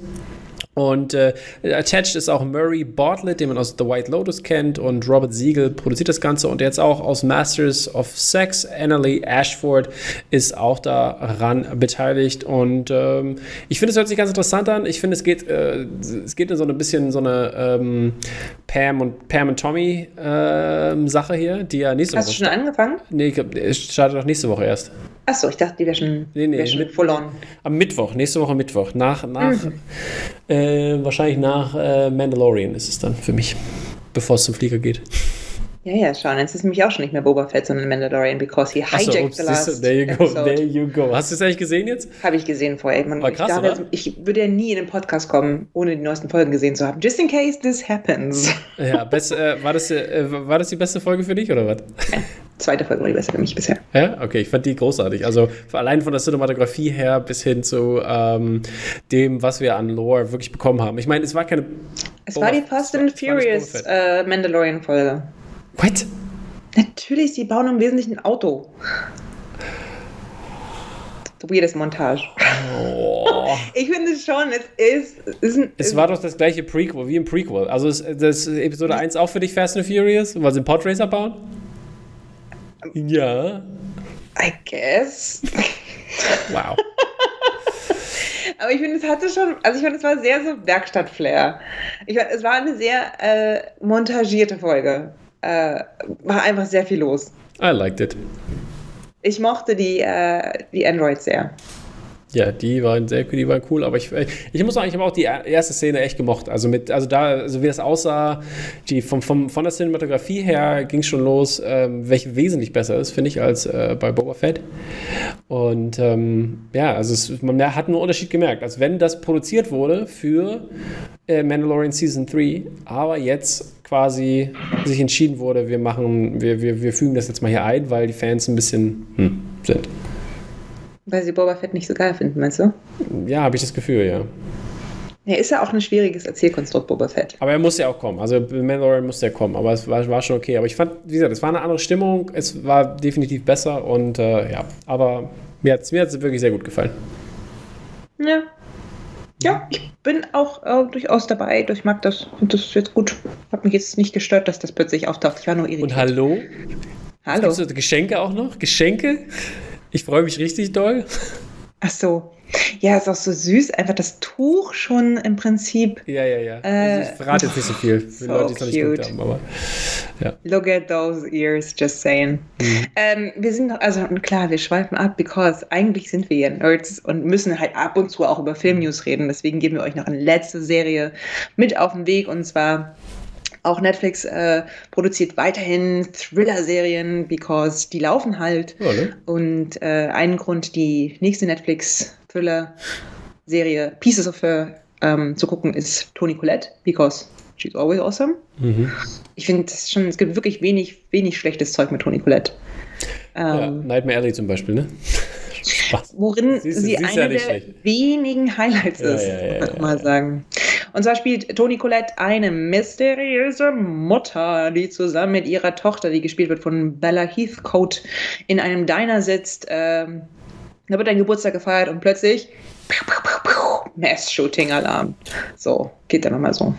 Und äh, attached ist auch Murray Bartlett, den man aus The White Lotus kennt, und Robert Siegel produziert das Ganze und jetzt auch aus Masters of Sex. Annalie Ashford ist auch daran beteiligt und ähm, ich finde, es hört sich ganz interessant an. Ich finde, es geht, äh, es geht in so ein bisschen so eine ähm, Pam und Pam und Tommy äh, Sache hier, die ja nächste Hast Woche. Hast du schon angefangen? Nee, es startet doch nächste Woche erst. Achso, ich dachte, die wäre schon, nee, nee, wär schon mit, full on. Am Mittwoch, nächste Woche Mittwoch. Nach, nach mhm. äh, wahrscheinlich nach äh, Mandalorian ist es dann für mich, bevor es zum Flieger geht. Ja, ja, schauen. Jetzt ist nämlich auch schon nicht mehr Boba Fett, sondern Mandalorian, because he hijacked so, the last there you go, episode. There you go. Hast du es eigentlich gesehen jetzt? Habe ich gesehen vorher. Man, War krass, ich, jetzt, ich, würde ja nie in den Podcast kommen, ohne die neuesten Folgen gesehen zu haben. Just in case this happens. Ja, best, äh, war, das, äh, war das die beste Folge für dich, oder was? Zweite Folge war die beste für mich bisher. Ja, okay, ich fand die großartig. Also allein von der Cinematografie her bis hin zu ähm, dem, was wir an Lore wirklich bekommen haben. Ich meine, es war keine. Es Boba, war die Fast and Furious äh, Mandalorian-Folge. What? Natürlich, sie bauen im Wesentlichen ein Auto. Weirdes Montage. Oh. (laughs) Ich finde es schon, es ist. ist, ein, es war doch das gleiche Prequel, wie im Prequel. Also ist das Episode 1 auch für dich Fast and Furious, weil sie einen Podracer bauen? Ja. I guess. Wow. (laughs) Aber ich finde, es hatte schon, also ich finde, es war sehr so Werkstatt-Flair. Ich fand, es war eine sehr äh, montagierte Folge. Äh, war einfach sehr viel los. I liked it. Ich mochte die, äh, die Androids sehr. Ja, die waren sehr die waren cool, aber ich, ich muss sagen, ich habe auch die erste Szene echt gemocht. Also mit, also da, also wie das aussah, die vom, vom, von der Cinematografie her ging es schon los, ähm, welche wesentlich besser ist, finde ich, als äh, bei Boba Fett. Und ähm, ja, also es, man hat einen Unterschied gemerkt. Als wenn das produziert wurde für äh, Mandalorian Season 3, aber jetzt quasi sich entschieden wurde, wir machen, wir, wir, wir fügen das jetzt mal hier ein, weil die Fans ein bisschen hm, sind. Weil sie Boba Fett nicht so geil finden, meinst du? Ja, habe ich das Gefühl, ja. Ja, ist ja auch ein schwieriges Erzählkonstrukt, Boba Fett. Aber er muss ja auch kommen. Also Mandalorian muss ja kommen, aber es war, war, schon okay. Aber ich fand, wie gesagt, es war eine andere Stimmung, es war definitiv besser und äh, ja, aber mir hat es mir wirklich sehr gut gefallen. Ja. Ja, ich bin auch äh, durchaus dabei. Ich mag das und das ist jetzt gut. Hat mich jetzt nicht gestört, dass das plötzlich auftaucht. Ich war nur irritiert. Und hallo? Hallo. Gibt's Geschenke auch noch? Geschenke? Ich freue mich richtig doll. Ach so. Ja, ist auch so süß. Einfach das Tuch schon im Prinzip. Ja, ja, ja. Äh, also ich verrate jetzt nicht so viel (laughs) für so Leute, die es noch nicht haben, aber ja. Look at those ears, just saying. Mhm. Ähm, wir sind, also klar, wir schweifen ab, because eigentlich sind wir ja Nerds und müssen halt ab und zu auch über Filmnews reden. Deswegen geben wir euch noch eine letzte Serie mit auf den Weg und zwar auch Netflix äh, produziert weiterhin Thriller-Serien, because die laufen halt. Ja, ne? Und äh, ein Grund, die nächste Netflix-Thriller-Serie Pieces of Her ähm, zu gucken, ist Toni Collette, because she's always awesome. Mhm. Ich finde schon, es gibt wirklich wenig, wenig schlechtes Zeug mit Toni Collette. Ähm, ja, Nightmare Alley zum Beispiel, ne? Spaß. Worin siehst, sie eine ja der schlecht. wenigen Highlights ja, ist, ja, ja, mal sagen. Und zwar spielt Toni Collette eine mysteriöse Mutter, die zusammen mit ihrer Tochter, die gespielt wird von Bella Heathcote, in einem Diner sitzt. Ähm, da wird ein Geburtstag gefeiert und plötzlich Mass-Shooting-Alarm. So, geht dann nochmal so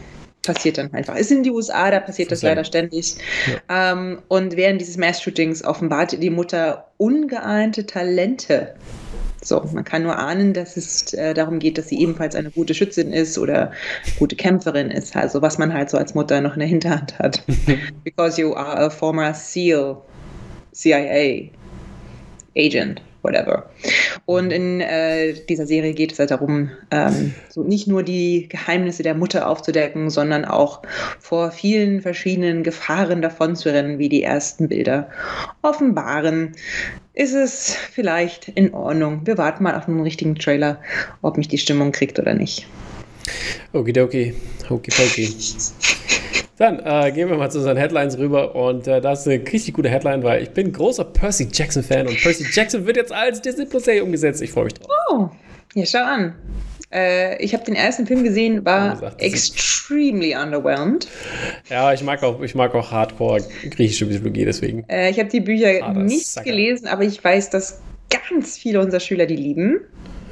passiert dann einfach. Ist in die USA, da passiert das, das leider ständig. Ja. Ähm, und während dieses Mass-Shootings offenbart die Mutter ungeahnte Talente. So, man kann nur ahnen, dass es äh, darum geht, dass sie ebenfalls eine gute Schützin ist oder gute Kämpferin ist. Also was man halt so als Mutter noch in der Hinterhand hat. (laughs) Because you are a former SEAL, CIA agent whatever. Und in äh, dieser Serie geht es halt darum, ähm, so nicht nur die Geheimnisse der Mutter aufzudecken, sondern auch vor vielen verschiedenen Gefahren davon zu rennen, wie die ersten Bilder offenbaren. Ist es vielleicht in Ordnung? Wir warten mal auf einen richtigen Trailer, ob mich die Stimmung kriegt oder nicht. Okidoki, hokipoki. Dann äh, gehen wir mal zu unseren Headlines rüber und äh, das ist eine richtig gute Headline, weil ich bin großer Percy Jackson Fan und Percy Jackson wird jetzt als Disney Plus Serie umgesetzt. Ich freue mich drauf. Oh, ja, schau an. Äh, ich habe den ersten Film gesehen, war gesagt, extremely underwhelmed. Ja, ich mag auch, ich mag auch Hardcore griechische Mythologie, deswegen. Äh, ich habe die Bücher ah, nicht Sacker. gelesen, aber ich weiß, dass ganz viele unserer Schüler die lieben.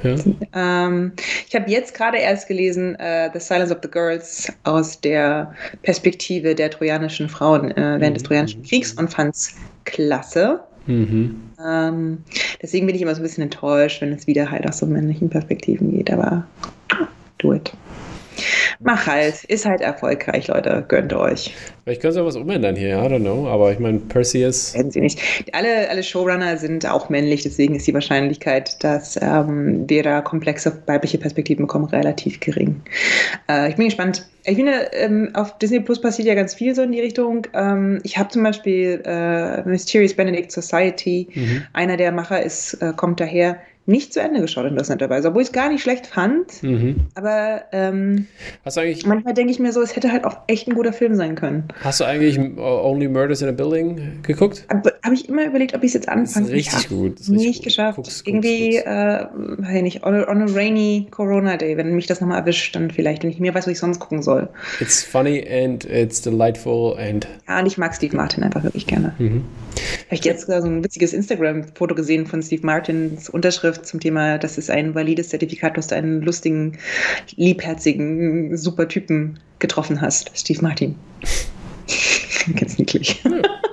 Ja. Ähm, ich habe jetzt gerade erst gelesen uh, The Silence of the Girls aus der Perspektive der trojanischen Frauen äh, während des mhm. Trojanischen Kriegs und fand es klasse. Mhm. Ähm, deswegen bin ich immer so ein bisschen enttäuscht, wenn es wieder halt aus so männlichen Perspektiven geht, aber do it. Mach halt, ist halt erfolgreich, Leute, gönnt euch. Vielleicht können sie was umändern hier, I don't know, aber ich meine, Perseus. Werden sie nicht. Alle, alle Showrunner sind auch männlich, deswegen ist die Wahrscheinlichkeit, dass ähm, wir da komplexe weibliche Perspektiven bekommen, relativ gering. Äh, ich bin gespannt. Ich finde, ähm, auf Disney Plus passiert ja ganz viel so in die Richtung. Ähm, ich habe zum Beispiel äh, Mysterious Benedict Society. Mhm. Einer der Macher ist, äh, kommt daher nicht zu Ende geschaut interessanterweise, obwohl ich es gar nicht schlecht fand. Mhm. Aber ähm, manchmal denke ich mir so, es hätte halt auch echt ein guter Film sein können. Hast du eigentlich Only Murders in a Building geguckt? Habe ich immer überlegt, ob ich es jetzt anfange. Richtig ich gut. Richtig nicht gut. geschafft. Guck's, Irgendwie, guck's. Äh, weiß ich nicht, on a, on a, rainy Corona Day, wenn mich das nochmal erwischt, dann vielleicht, wenn ich mir weiß, was ich sonst gucken soll. It's funny and it's delightful and. Ja, und ich mag Steve Martin einfach wirklich gerne. Mhm. Habe ich jetzt so ein witziges Instagram-Foto gesehen von Steve Martins Unterschrift zum Thema, das ist ein valides Zertifikat, du einen lustigen, liebherzigen, super Typen getroffen hast, Steve Martin. (laughs) Ganz niedlich. Ja. (laughs)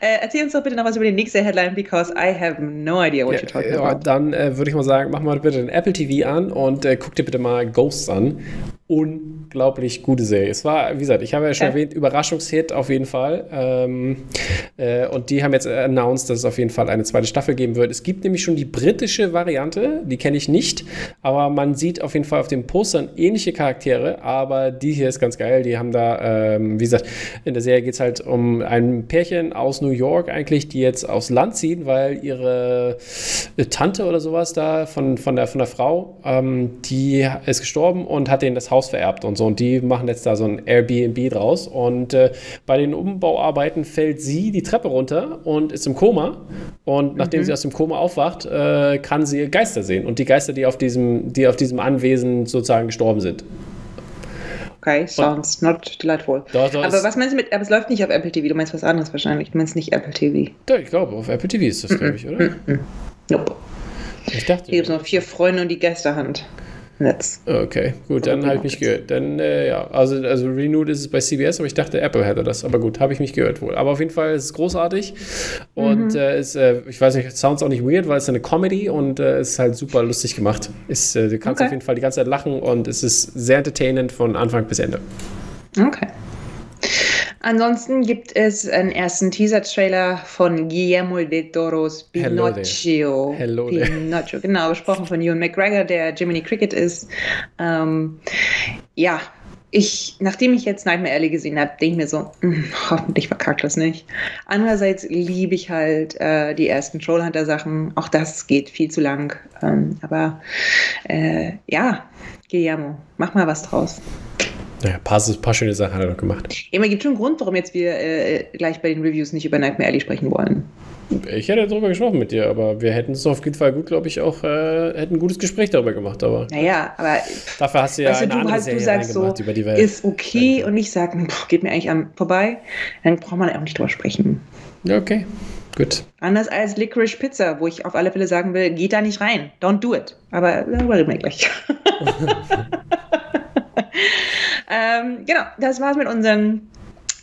Äh, erzähl uns doch bitte noch was über die nächste Headline, because I have no idea what ja, you're talking ja, about. Dann äh, würde ich mal sagen, mach mal bitte den Apple TV an und äh, guck dir bitte mal Ghosts an unglaublich gute Serie. Es war, wie gesagt, ich habe ja schon ja. erwähnt, Überraschungshit auf jeden Fall. Ähm, äh, und die haben jetzt announced, dass es auf jeden Fall eine zweite Staffel geben wird. Es gibt nämlich schon die britische Variante, die kenne ich nicht, aber man sieht auf jeden Fall auf den Postern ähnliche Charaktere, aber die hier ist ganz geil. Die haben da, ähm, wie gesagt, in der Serie geht es halt um ein Pärchen aus New York eigentlich, die jetzt aufs Land ziehen, weil ihre äh, Tante oder sowas da von, von, der, von der Frau, ähm, die ist gestorben und hat denen das Haus Haus vererbt und so. Und die machen jetzt da so ein Airbnb draus. Und äh, bei den Umbauarbeiten fällt sie die Treppe runter und ist im Koma. Und nachdem mhm. sie aus dem Koma aufwacht, äh, kann sie Geister sehen. Und die Geister, die auf diesem, die auf diesem Anwesen sozusagen gestorben sind. Okay, sounds und, not delightful. Doch, doch, aber was meinst du mit, aber es läuft nicht auf Apple TV, du meinst was anderes wahrscheinlich. Du meinst nicht Apple TV. Ja, ich glaube, auf Apple TV ist das, glaube ich, oder? Nope. Ich dachte. Hier gibt es noch vier Freunde und die Geisterhand. Netz. Okay, gut, dann habe ich mich gehört. Dann, äh, ja, also, also Renewed ist es bei CBS, aber ich dachte, Apple hätte das. Aber gut, habe ich mich gehört wohl. Aber auf jeden Fall ist es großartig. Und mhm. äh, ist, äh, ich weiß nicht, sounds auch nicht weird, weil es eine Comedy und äh, ist halt super lustig gemacht. Ist, äh, du kannst okay. auf jeden Fall die ganze Zeit lachen und es ist sehr entertainend von Anfang bis Ende. Okay. Ansonsten gibt es einen ersten Teaser-Trailer von Guillermo del Toros Pinocchio. Hello there. Pinocchio, genau, gesprochen von Ewan McGregor, der Jiminy Cricket ist. Ähm, ja, ich, nachdem ich jetzt Nightmare Alley gesehen habe, denke ich mir so, mh, hm, hoffentlich verkackt das nicht. Andererseits liebe ich halt äh, die ersten Trollhunter-Sachen. Auch das geht viel zu lang. Ähm, aber äh, ja, Guillermo, mach mal was draus. Naja, ein paar, ein paar schöne Sachen hat er noch gemacht. Immer gibt schon einen Grund, warum jetzt wir äh, gleich bei den Reviews nicht über Nightmare Alley sprechen wollen. Ich hätte darüber gesprochen mit dir, aber wir hätten es auf jeden Fall gut, glaube ich, auch äh, hätten ein gutes Gespräch darüber gemacht. Aber naja, aber dafür hast du ja eine du, andere Serie du sagst so, über die Welt. Ist okay und ich sage, geht mir eigentlich am vorbei. Dann braucht man auch nicht drüber sprechen. Ja, okay. Gut. Anders als Licorice Pizza, wo ich auf alle Fälle sagen will, geht da nicht rein. Don't do it. Aber darüber reden wir gleich. (laughs) (laughs) ähm, genau, das war's mit unseren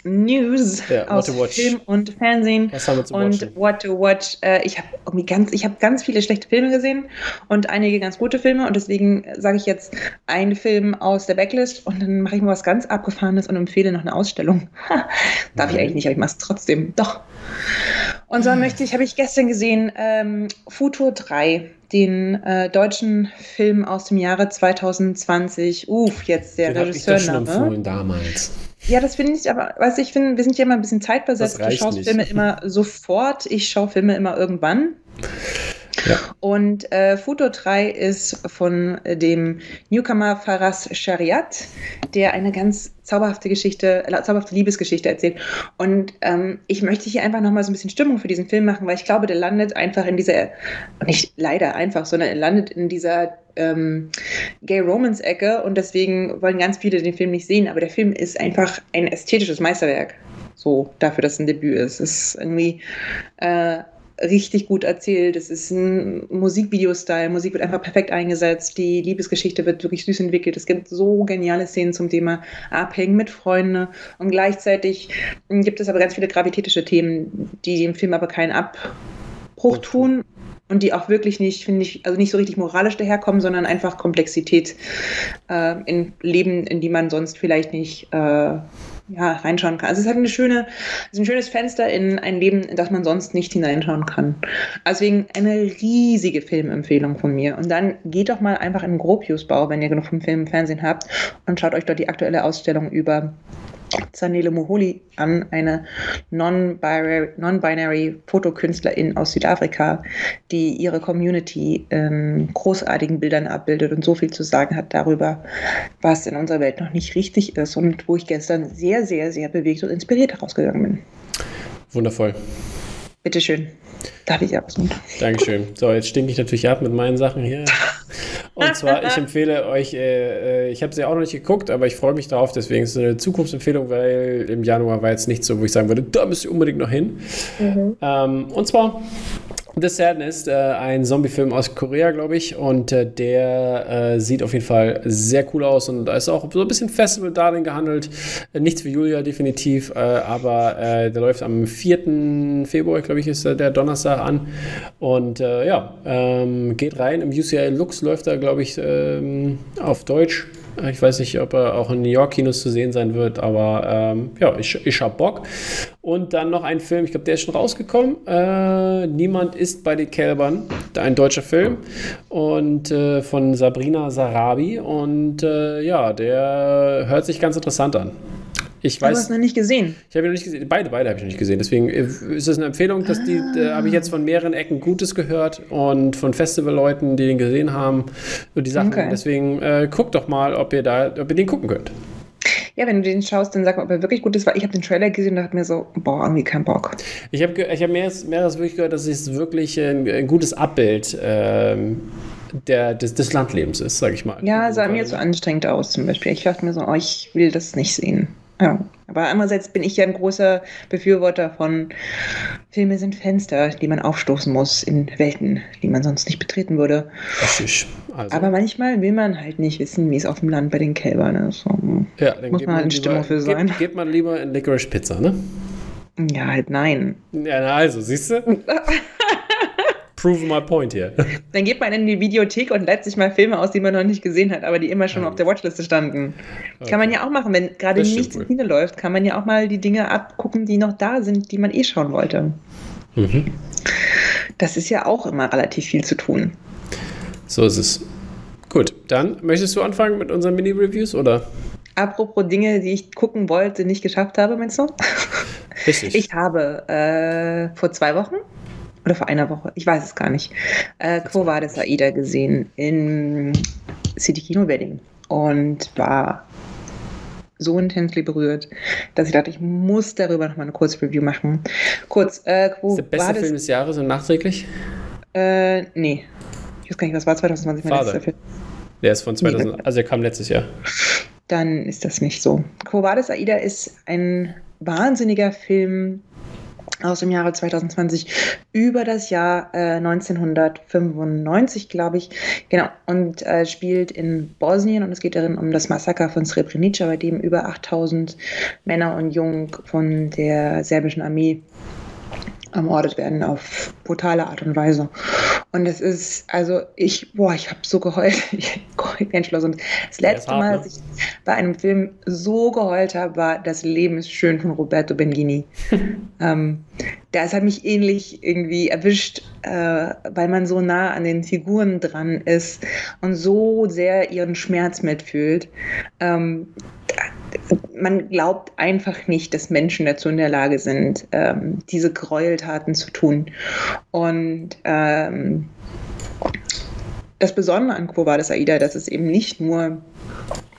News ja, aus Film und Fernsehen Was haben wir zu und watchen? What to Watch. Äh, ich habe irgendwie ganz, ich habe ganz viele schlechte Filme gesehen und einige ganz gute Filme und deswegen sage ich jetzt einen Film aus der Backlist und dann mache ich mal was ganz Abgefahrenes und empfehle noch eine Ausstellung. Darf Nein. ich eigentlich nicht, aber ich mache es trotzdem. Doch. Und zwar möchte ich, habe ich gestern gesehen, ähm, Futur 3 den äh, deutschen Film aus dem Jahre 2020. Uff, jetzt der den Regisseur. Ich schon empfohlen damals. Ja, das finde ich, aber was ich finde, wir sind ja immer ein bisschen zeitversetzt. Du schaust nicht. Filme immer sofort, ich schaue Filme immer irgendwann. Und äh, Foto 3 ist von dem Newcomer Faras Shariat, der eine ganz zauberhafte Geschichte, zauberhafte Liebesgeschichte erzählt. Und ähm, ich möchte hier einfach nochmal so ein bisschen Stimmung für diesen Film machen, weil ich glaube, der landet einfach in dieser, nicht leider einfach, sondern er landet in dieser ähm, Gay Romance Ecke und deswegen wollen ganz viele den Film nicht sehen. Aber der Film ist einfach ein ästhetisches Meisterwerk. So, dafür, dass es ein Debüt ist. Es ist irgendwie äh, richtig gut erzählt. Es ist ein Musikvideo-Style. Musik wird einfach perfekt eingesetzt. Die Liebesgeschichte wird wirklich süß entwickelt. Es gibt so geniale Szenen zum Thema Abhängen mit Freunden. Und gleichzeitig gibt es aber ganz viele gravitätische Themen, die dem Film aber keinen Abbruch tun und die auch wirklich nicht, finde ich, also nicht so richtig moralisch daherkommen, sondern einfach Komplexität äh, in Leben, in die man sonst vielleicht nicht äh, ja, reinschauen kann. Also es hat eine schöne, es ist ein schönes Fenster in ein Leben, in das man sonst nicht hineinschauen kann. Deswegen eine riesige Filmempfehlung von mir. Und dann geht doch mal einfach in den Gropiusbau, wenn ihr genug vom Film im Fernsehen habt und schaut euch dort die aktuelle Ausstellung über Zanele Moholi an, eine non-binary Fotokünstlerin aus Südafrika, die ihre Community in großartigen Bildern abbildet und so viel zu sagen hat darüber, was in unserer Welt noch nicht richtig ist und wo ich gestern sehr, sehr, sehr bewegt und inspiriert herausgegangen bin. Wundervoll. Bitteschön. Darf ich absehen? Dankeschön. So, jetzt stinke ich natürlich ab mit meinen Sachen hier. Und zwar, ich (laughs) empfehle euch, äh, äh ich habe sie auch noch nicht geguckt, aber ich freue mich drauf, deswegen ist es eine Zukunftsempfehlung, weil im Januar war jetzt nicht so, wo ich sagen würde, da müsst ihr unbedingt noch hin. Mhm. Ähm, und zwar The Sadness, äh, ein Zombie-Film aus Korea, glaube ich. Und äh, der äh, sieht auf jeden Fall sehr cool aus und da ist auch so ein bisschen Festival-Darling gehandelt. Äh, nichts für Julia, definitiv. Äh, aber äh, der läuft am 4. Februar, glaube ich, ist der Donnerstag an. Und ja, ähm, geht rein. Im UCL Lux läuft er, glaube ich, ähm, auf Deutsch. Ich weiß nicht, ob er auch in New York Kinos zu sehen sein wird, aber ähm, ja, ich, ich habe Bock. Und dann noch ein Film, ich glaube, der ist schon rausgekommen. Äh, Niemand ist bei den Kälbern, ein deutscher Film. Und äh, von Sabrina Sarabi. Und äh, ja, der hört sich ganz interessant an. Ich weiß. Du hast noch nicht gesehen. Ich habe ihn noch nicht gesehen. Beide, beide habe ich noch nicht gesehen. Deswegen äh, ist es eine Empfehlung, dass die, ah. habe ich jetzt von mehreren Ecken Gutes gehört und von Festivalleuten, die den gesehen haben und die Sachen. Okay. Deswegen äh, guckt doch mal, ob ihr da, ob ihr den gucken könnt. Ja, wenn du den schaust, dann sag mal, ob er wirklich gut ist, weil ich habe den Trailer gesehen und dachte mir so, boah, irgendwie kein Bock. Ich habe ich hab mehres, mehres wirklich gehört, dass es wirklich ein, ein gutes Abbild ähm, der, des, des, Landlebens ist, sage ich mal. Ja, sah mir zu anstrengend aus zum Beispiel. Ich dachte mir so, oh, ich will das nicht sehen. Ja, aber andererseits bin ich ja ein großer Befürworter von Filme sind Fenster, die man aufstoßen muss in Welten, die man sonst nicht betreten würde. Richtig. Also. Aber manchmal will man halt nicht wissen, wie es auf dem Land bei den Kälbern ist. So, ja, dann muss man halt eine Stimmung für sein. Geht, geht man lieber in Licorice Pizza, ne? Ja, halt nein. Ja, na also, siehst du? (laughs) Prove my point hier. (laughs) Dann geht man in die Videothek und lädt sich mal Filme aus, die man noch nicht gesehen hat, aber die immer schon ja. auf der Watchliste standen. Okay. Kann man ja auch machen, wenn gerade nichts im Kino läuft, kann man ja auch mal die Dinge abgucken, die noch da sind, die man eh schauen wollte. Mhm. Das ist ja auch immer relativ viel zu tun. So ist es. Gut, dann möchtest du anfangen mit unseren Mini-Reviews oder? Apropos Dinge, die ich gucken wollte, nicht geschafft habe, meinst du? Richtig. (laughs) Ich habe äh, vor zwei Wochen oder vor einer Woche, ich weiß es gar nicht, äh, Quo Vadis Aida gesehen in City Kino Wedding und war so intensely berührt, dass ich dachte, ich muss darüber noch mal eine kurze Review machen. Kurz, äh, wo ist der beste Film des Jahres und nachträglich? Äh, nee. Ich weiß gar nicht, was war 2020 mein letzter Film? Der ist von 2000, nee, also er kam letztes Jahr. Dann ist das nicht so. Quo Vadis Aida ist ein wahnsinniger Film, aus dem Jahre 2020 über das Jahr äh, 1995, glaube ich. Genau. Und äh, spielt in Bosnien und es geht darin um das Massaker von Srebrenica, bei dem über 8000 Männer und Jungen von der serbischen Armee ermordet werden auf brutale Art und Weise. Und es ist, also ich, boah, ich habe so geheult, (laughs) ich geheult entschlossen. Das letzte Mal, ne? als ich bei einem Film so geheult habe, war Das Leben ist schön von Roberto Benigni. (laughs) ähm, das hat mich ähnlich irgendwie erwischt, äh, weil man so nah an den Figuren dran ist und so sehr ihren Schmerz mitfühlt. Ähm, man glaubt einfach nicht, dass Menschen dazu in der Lage sind, ähm, diese Gräueltaten zu tun. Und ähm, das Besondere an Quo Vadis Aida, dass es eben nicht nur,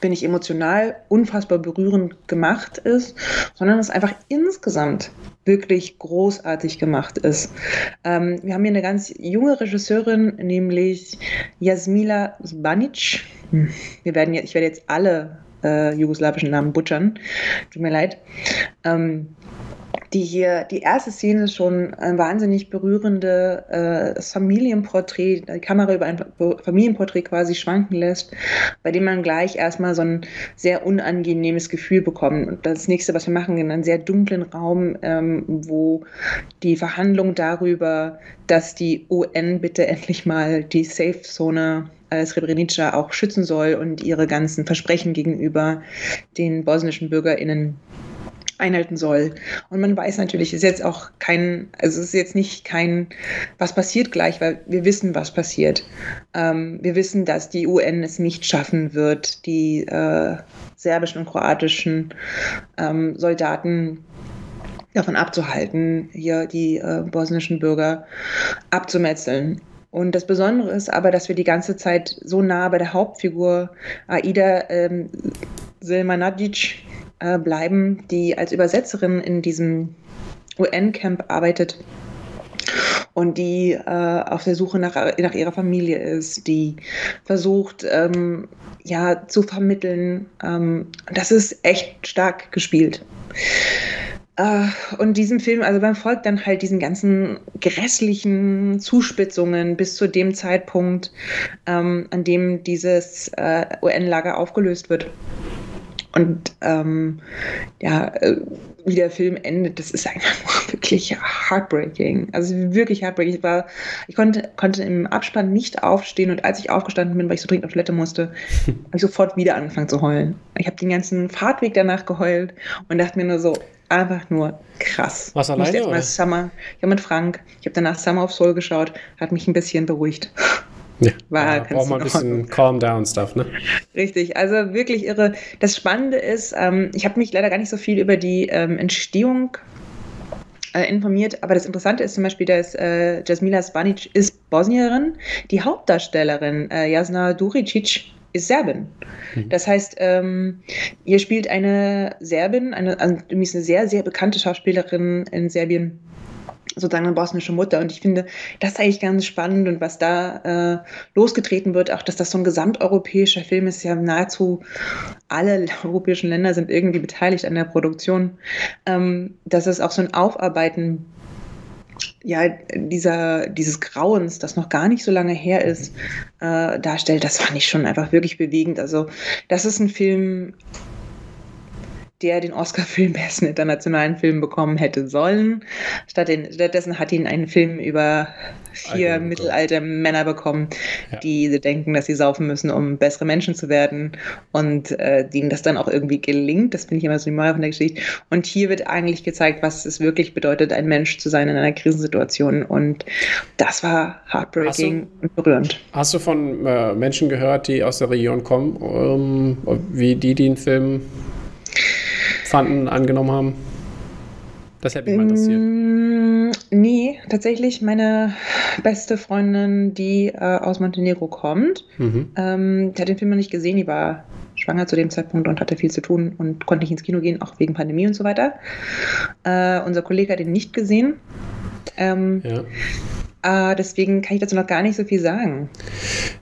bin ich emotional unfassbar berührend gemacht ist, sondern es einfach insgesamt wirklich großartig gemacht ist. Ähm, wir haben hier eine ganz junge Regisseurin, nämlich Jasmila Zbanic. Hm, wir werden, ich werde jetzt alle äh, jugoslawischen Namen butchern. Tut mir leid. Ähm, die hier, die erste Szene ist schon ein wahnsinnig berührende äh, Familienporträt, die Kamera über ein Familienporträt quasi schwanken lässt, bei dem man gleich erstmal so ein sehr unangenehmes Gefühl bekommt. Und das nächste, was wir machen, in einem sehr dunklen Raum, ähm, wo die Verhandlung darüber, dass die UN bitte endlich mal die Safe-Zone äh, Srebrenica auch schützen soll und ihre ganzen Versprechen gegenüber den bosnischen BürgerInnen einhalten soll. Und man weiß natürlich, es ist jetzt auch kein, also es ist jetzt nicht kein, was passiert gleich, weil wir wissen, was passiert. Ähm, wir wissen, dass die UN es nicht schaffen wird, die äh, serbischen und kroatischen ähm, Soldaten davon abzuhalten, hier die äh, bosnischen Bürger abzumetzeln. Und das Besondere ist aber, dass wir die ganze Zeit so nah bei der Hauptfigur Aida ähm, Silmanagic äh, bleiben, die als Übersetzerin in diesem UN-Camp arbeitet und die äh, auf der Suche nach, nach ihrer Familie ist, die versucht, ähm, ja, zu vermitteln. Ähm, das ist echt stark gespielt. Uh, und diesem Film, also man folgt dann halt diesen ganzen grässlichen Zuspitzungen bis zu dem Zeitpunkt, ähm, an dem dieses äh, UN-Lager aufgelöst wird. Und ähm, ja, äh, wie der Film endet, das ist einfach (laughs) wirklich heartbreaking. Also wirklich heartbreaking. Ich, war, ich konnte, konnte im Abspann nicht aufstehen und als ich aufgestanden bin, weil ich so dringend auf Toilette musste, (laughs) habe ich sofort wieder angefangen zu heulen. Ich habe den ganzen Fahrtweg danach geheult und dachte mir nur so, einfach nur krass. Was alleine? Ich, mal Summer, ja, mit Frank. Ich habe danach Summer of Soul geschaut, hat mich ein bisschen beruhigt. Ja, War ja, braucht man ein bisschen Calm Down Stuff, ne? Richtig, also wirklich irre. Das Spannende ist, ähm, ich habe mich leider gar nicht so viel über die ähm, Entstehung äh, informiert, aber das Interessante ist zum Beispiel, dass äh, Jasmila Spanic ist Bosnierin, die Hauptdarstellerin äh, Jasna Duricic ist Serbin. Mhm. Das heißt, ähm, hier spielt eine Serbin, eine, also, eine sehr, sehr bekannte Schauspielerin in Serbien, sozusagen eine bosnische Mutter. Und ich finde das eigentlich ganz spannend und was da äh, losgetreten wird, auch dass das so ein gesamteuropäischer Film ist, ja nahezu alle (laughs) europäischen Länder sind irgendwie beteiligt an der Produktion, ähm, dass es auch so ein Aufarbeiten ja, dieser, dieses Grauens, das noch gar nicht so lange her ist, äh, darstellt, das fand ich schon einfach wirklich bewegend. Also, das ist ein Film, der den Oscar für den besten internationalen Film bekommen hätte sollen. stattdessen hat ihn einen Film über vier mittelalte Männer bekommen, ja. die denken, dass sie saufen müssen, um bessere Menschen zu werden und äh, denen das dann auch irgendwie gelingt. Das finde ich immer so die Moral von der Geschichte. Und hier wird eigentlich gezeigt, was es wirklich bedeutet, ein Mensch zu sein in einer Krisensituation. Und das war heartbreaking du, und berührend. Hast du von äh, Menschen gehört, die aus der Region kommen, um, wie die den Film fanden, angenommen haben? Das hätte mich mal interessiert. Mm, Nee, tatsächlich meine beste Freundin, die äh, aus Montenegro kommt, mhm. ähm, die hat den Film noch nicht gesehen, die war schwanger zu dem Zeitpunkt und hatte viel zu tun und konnte nicht ins Kino gehen, auch wegen Pandemie und so weiter. Äh, unser Kollege hat ihn nicht gesehen. Ähm, ja. Äh, deswegen kann ich dazu noch gar nicht so viel sagen.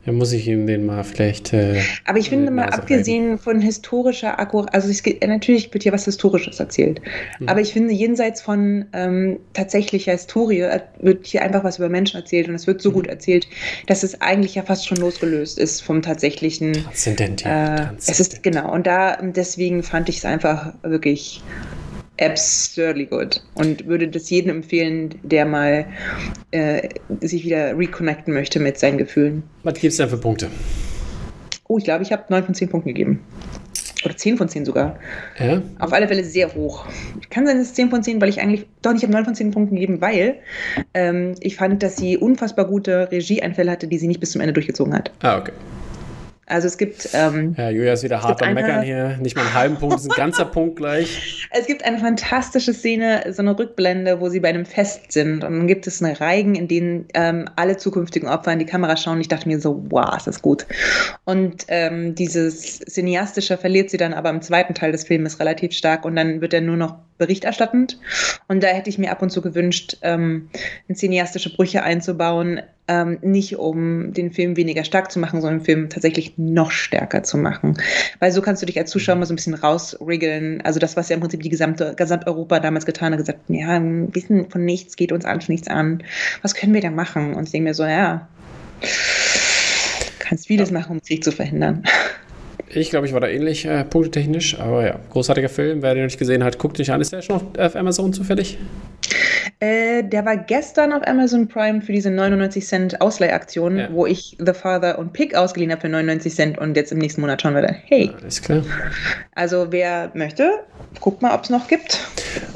Ja, muss ich ihm den mal vielleicht. Äh, Aber ich finde mal, abgesehen rein. von historischer Akkurat, also es geht, natürlich wird hier was Historisches erzählt. Mhm. Aber ich finde, jenseits von ähm, tatsächlicher Historie äh, wird hier einfach was über Menschen erzählt und es wird so mhm. gut erzählt, dass es eigentlich ja fast schon losgelöst ist vom tatsächlichen. Transzendent, ja. Äh, Transzendent. Es ist genau. Und da deswegen fand ich es einfach wirklich absurdly good und würde das jedem empfehlen, der mal äh, sich wieder reconnecten möchte mit seinen Gefühlen. Was gibt es denn für Punkte? Oh, ich glaube, ich habe 9 von 10 Punkten gegeben. Oder 10 von 10 sogar. Ja? Auf alle Fälle sehr hoch. Kann sein, dass es 10 von 10, weil ich eigentlich, doch, ich habe 9 von 10 Punkten gegeben, weil ähm, ich fand, dass sie unfassbar gute Regieeinfälle hatte, die sie nicht bis zum Ende durchgezogen hat. Ah, okay. Also es gibt. Ähm, ja, Julia ist wieder hart am Meckern hier. Nicht mal einen halben Punkt, es ist ein ganzer Punkt gleich. (laughs) Es gibt eine fantastische Szene, so eine Rückblende, wo sie bei einem Fest sind. Und dann gibt es eine Reigen, in denen ähm, alle zukünftigen Opfer in die Kamera schauen. Ich dachte mir so, wow, ist das gut. Und ähm, dieses Cineastische verliert sie dann aber im zweiten Teil des Films relativ stark. Und dann wird er nur noch berichterstattend. Und da hätte ich mir ab und zu gewünscht, ähm, cineastische Brüche einzubauen, ähm, nicht um den Film weniger stark zu machen, sondern den Film tatsächlich noch stärker zu machen. Weil so kannst du dich als Zuschauer mal so ein bisschen rausriggeln. Also das, was ja im Prinzip die gesamte Gesamteuropa damals getan hat, gesagt, ja, Wissen von nichts geht uns alles nichts an. Was können wir da machen? Und ich denke mir so, ja, kannst vieles ja. machen, um Krieg zu verhindern. Ich glaube, ich war da ähnlich äh, punktetechnisch, aber ja, großartiger Film. Wer den noch nicht gesehen hat, guckt nicht an. Ist der schon auf Amazon zufällig? Äh, der war gestern auf Amazon Prime für diese 99 Cent Ausleihaktion, ja. wo ich The Father und Pig ausgeliehen habe für 99 Cent und jetzt im nächsten Monat schauen wir da. Hey. Alles klar. Also wer möchte, guckt mal, ob es noch gibt.